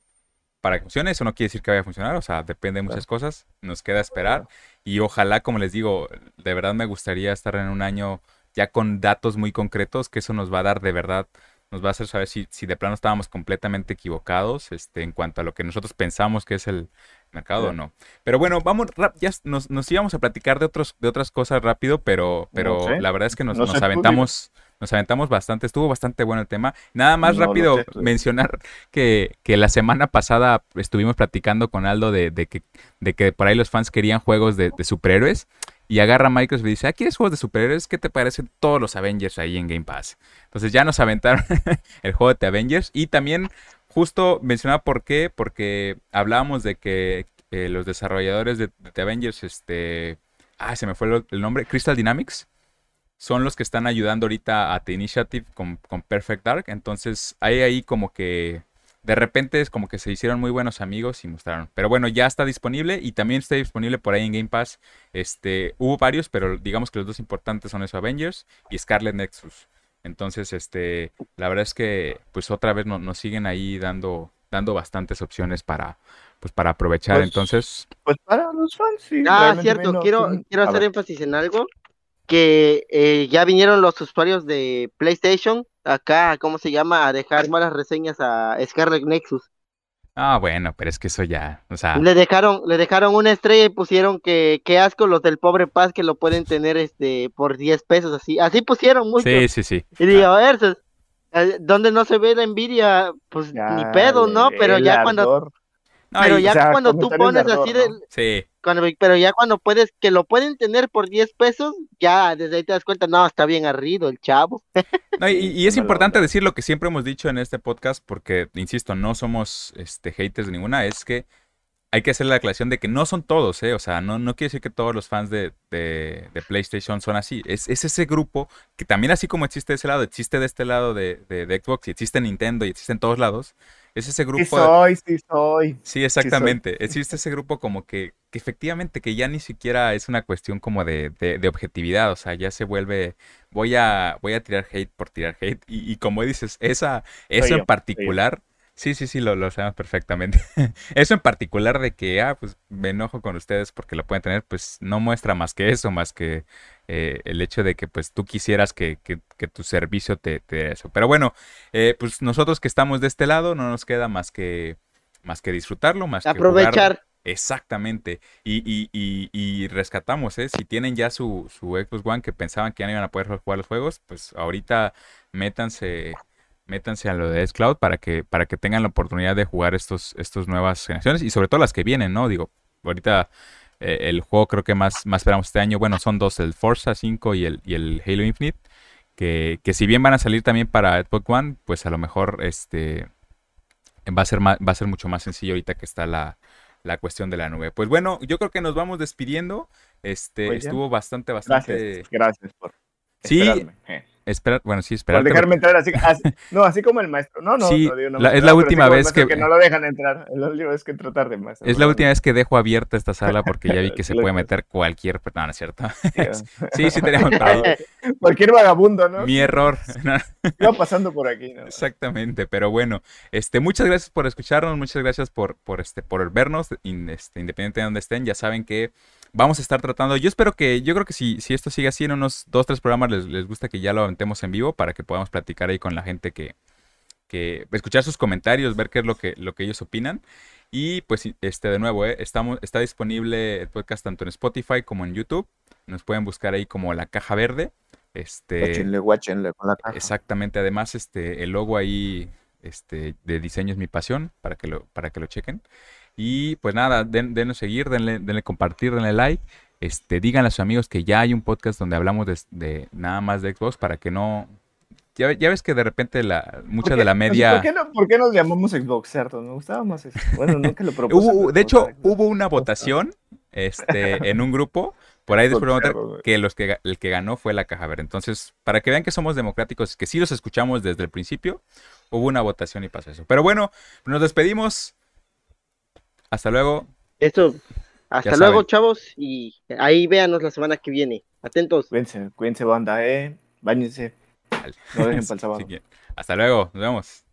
para que funcione. Eso no quiere decir que vaya a funcionar, o sea, depende de muchas cosas. Nos queda esperar. Y ojalá, como les digo, de verdad me gustaría estar en un año ya con datos muy concretos, que eso nos va a dar de verdad nos va a hacer saber si, si de plano estábamos completamente equivocados este, en cuanto a lo que nosotros pensamos que es el mercado o no. Pero bueno, vamos, ya nos, nos, íbamos a platicar de otros, de otras cosas rápido, pero, pero la verdad es que nos, nos aventamos, nos aventamos bastante, estuvo bastante bueno el tema. Nada más rápido mencionar que, que, la semana pasada estuvimos platicando con Aldo de, de, que, de que por ahí los fans querían juegos de, de superhéroes. Y agarra a Microsoft y dice, ¿aquí ah, ¿quieres juegos de superhéroes? ¿Qué te parecen todos los Avengers ahí en Game Pass? Entonces ya nos aventaron el juego de Avengers. Y también justo mencionaba por qué, porque hablábamos de que eh, los desarrolladores de, The Avengers, este... Ah, se me fue el, nombre. Crystal Dynamics. Son los que están ayudando ahorita a The Initiative con, con Perfect Dark. Entonces hay ahí como que de repente es como que se hicieron muy buenos amigos y mostraron. Pero bueno, ya está disponible y también está disponible por ahí en Game Pass. Este, hubo varios, pero digamos que los dos importantes son esos Avengers y Scarlet Nexus. Entonces, este, la verdad es que pues otra vez nos siguen ahí dando, dando bastantes opciones para, pues para aprovechar. Pues, Entonces, pues para los fans, sí. Ah, cierto. quiero, quiero hacer énfasis en algo que eh, ya vinieron los usuarios de PlayStation acá, ¿cómo se llama? A dejar malas reseñas a Scarlet Nexus. Ah, bueno, pero es que eso ya, o sea... Le dejaron, le dejaron una estrella y pusieron que, qué asco los del pobre Paz que lo pueden tener este por 10 pesos, así, así pusieron mucho. Sí, sí, sí. Y digo, a ver, eh, donde no se ve la envidia, pues ni pedo, ¿no? Pero ya cuando pero ya cuando tú pones así de... Sí. pero ya cuando puedes, que lo pueden tener por 10 pesos, ya desde ahí te das cuenta, no, está bien arrido el chavo. y, es importante decir lo que siempre hemos dicho en este podcast, porque, insisto, no somos este, haters de ninguna, es que hay que hacer la aclaración de que no son todos, ¿eh? O sea, no, no quiere decir que todos los fans de, de, PlayStation son así. Es, es, ese grupo que también así como existe de ese lado, existe de este lado de, de Xbox y existe Nintendo y existe en todos lados. Es ese grupo. Sí soy, sí soy. Sí, exactamente. Existe ese grupo como que, que, efectivamente que ya ni siquiera es una cuestión como de, de, objetividad. O sea, ya se vuelve. Voy a, voy a tirar hate por tirar hate. Y, y como dices, esa, eso en particular Sí, sí, sí, lo, lo sabemos perfectamente. eso en particular de que, ah, pues me enojo con ustedes porque lo pueden tener, pues no muestra más que eso, más que eh, el hecho de que pues tú quisieras que, que, tu servicio te, dé eso. Pero bueno, eh, pues nosotros que estamos de este lado no nos queda más que, más que disfrutarlo, más que aprovechar. Exactamente. Y, y, y, y, rescatamos, ¿eh? Si tienen ya su, su Xbox One que pensaban que ya no iban a poder jugar los juegos, pues ahorita métanse métanse a lo de S-Cloud para que, para que tengan la oportunidad de jugar estos, estos nuevas generaciones y sobre todo las que vienen, ¿no? Digo, ahorita eh, el juego creo que más, más esperamos este año, bueno, son dos, el Forza 5 y el, y el Halo Infinite, que, que si bien van a salir también para Xbox One, pues a lo mejor este va a ser va a ser mucho más sencillo ahorita que está la, la cuestión de la nube. Pues bueno, yo creo que nos vamos despidiendo. Este estuvo bastante, bastante. Gracias, gracias por. Sí, esperar, bueno, sí, esperar. Por dejarme entrar así, no, así como el maestro. No, no, sí, no, es la última vez que... que... no lo dejan entrar. Es la última vez que entró tarde, maestro. Es la última vez que dejo abierta esta sala porque ya vi que se puede meter cualquier... No, no es cierto. sí, sí teníamos ahí. Cualquier vagabundo, ¿no? Mi error. Iba pasando por aquí, ¿no? Exactamente, pero bueno, este, muchas gracias por escucharnos, muchas gracias por, por, este, por vernos, este, independiente de donde estén, ya saben que vamos a estar tratando. Yo espero que, yo creo que si, si esto sigue así en unos dos, tres programas, les, les gusta que ya lo aventemos en vivo para que podamos platicar ahí con la gente que, que escuchar sus comentarios, ver qué es lo que, lo que ellos opinan. Y pues, este, de nuevo, ¿eh? Estamos, está disponible el podcast tanto en Spotify como en YouTube. Nos pueden buscar ahí como La Caja Verde. Este, guáchenle, con la caja. Exactamente. Además, este, el logo ahí este, de diseño es mi pasión, para que lo, para que lo chequen. Y pues nada, den, denle seguir, denle, denle compartir, denle like. Este, díganle a sus amigos que ya hay un podcast donde hablamos de, nada más de Xbox para que no. Ya, ves que de repente la mucha de la media. ¿Por qué, no, ¿Por qué nos llamamos Xbox, cierto? Me gustaba más eso. Bueno, nunca lo propuse. de hecho, hubo una votación este, en un grupo. Por ahí después que, los que el que ganó fue la caja verde. Entonces, para que vean que somos democráticos, que sí los escuchamos desde el principio, hubo una votación y pasó eso. Pero bueno, nos despedimos. Hasta luego. Esto, hasta luego, chavos. Y ahí véanos la semana que viene. Atentos. Cuídense, cuídense, banda, eh. Báñense. No dejen para el sábado. Hasta luego, nos vemos.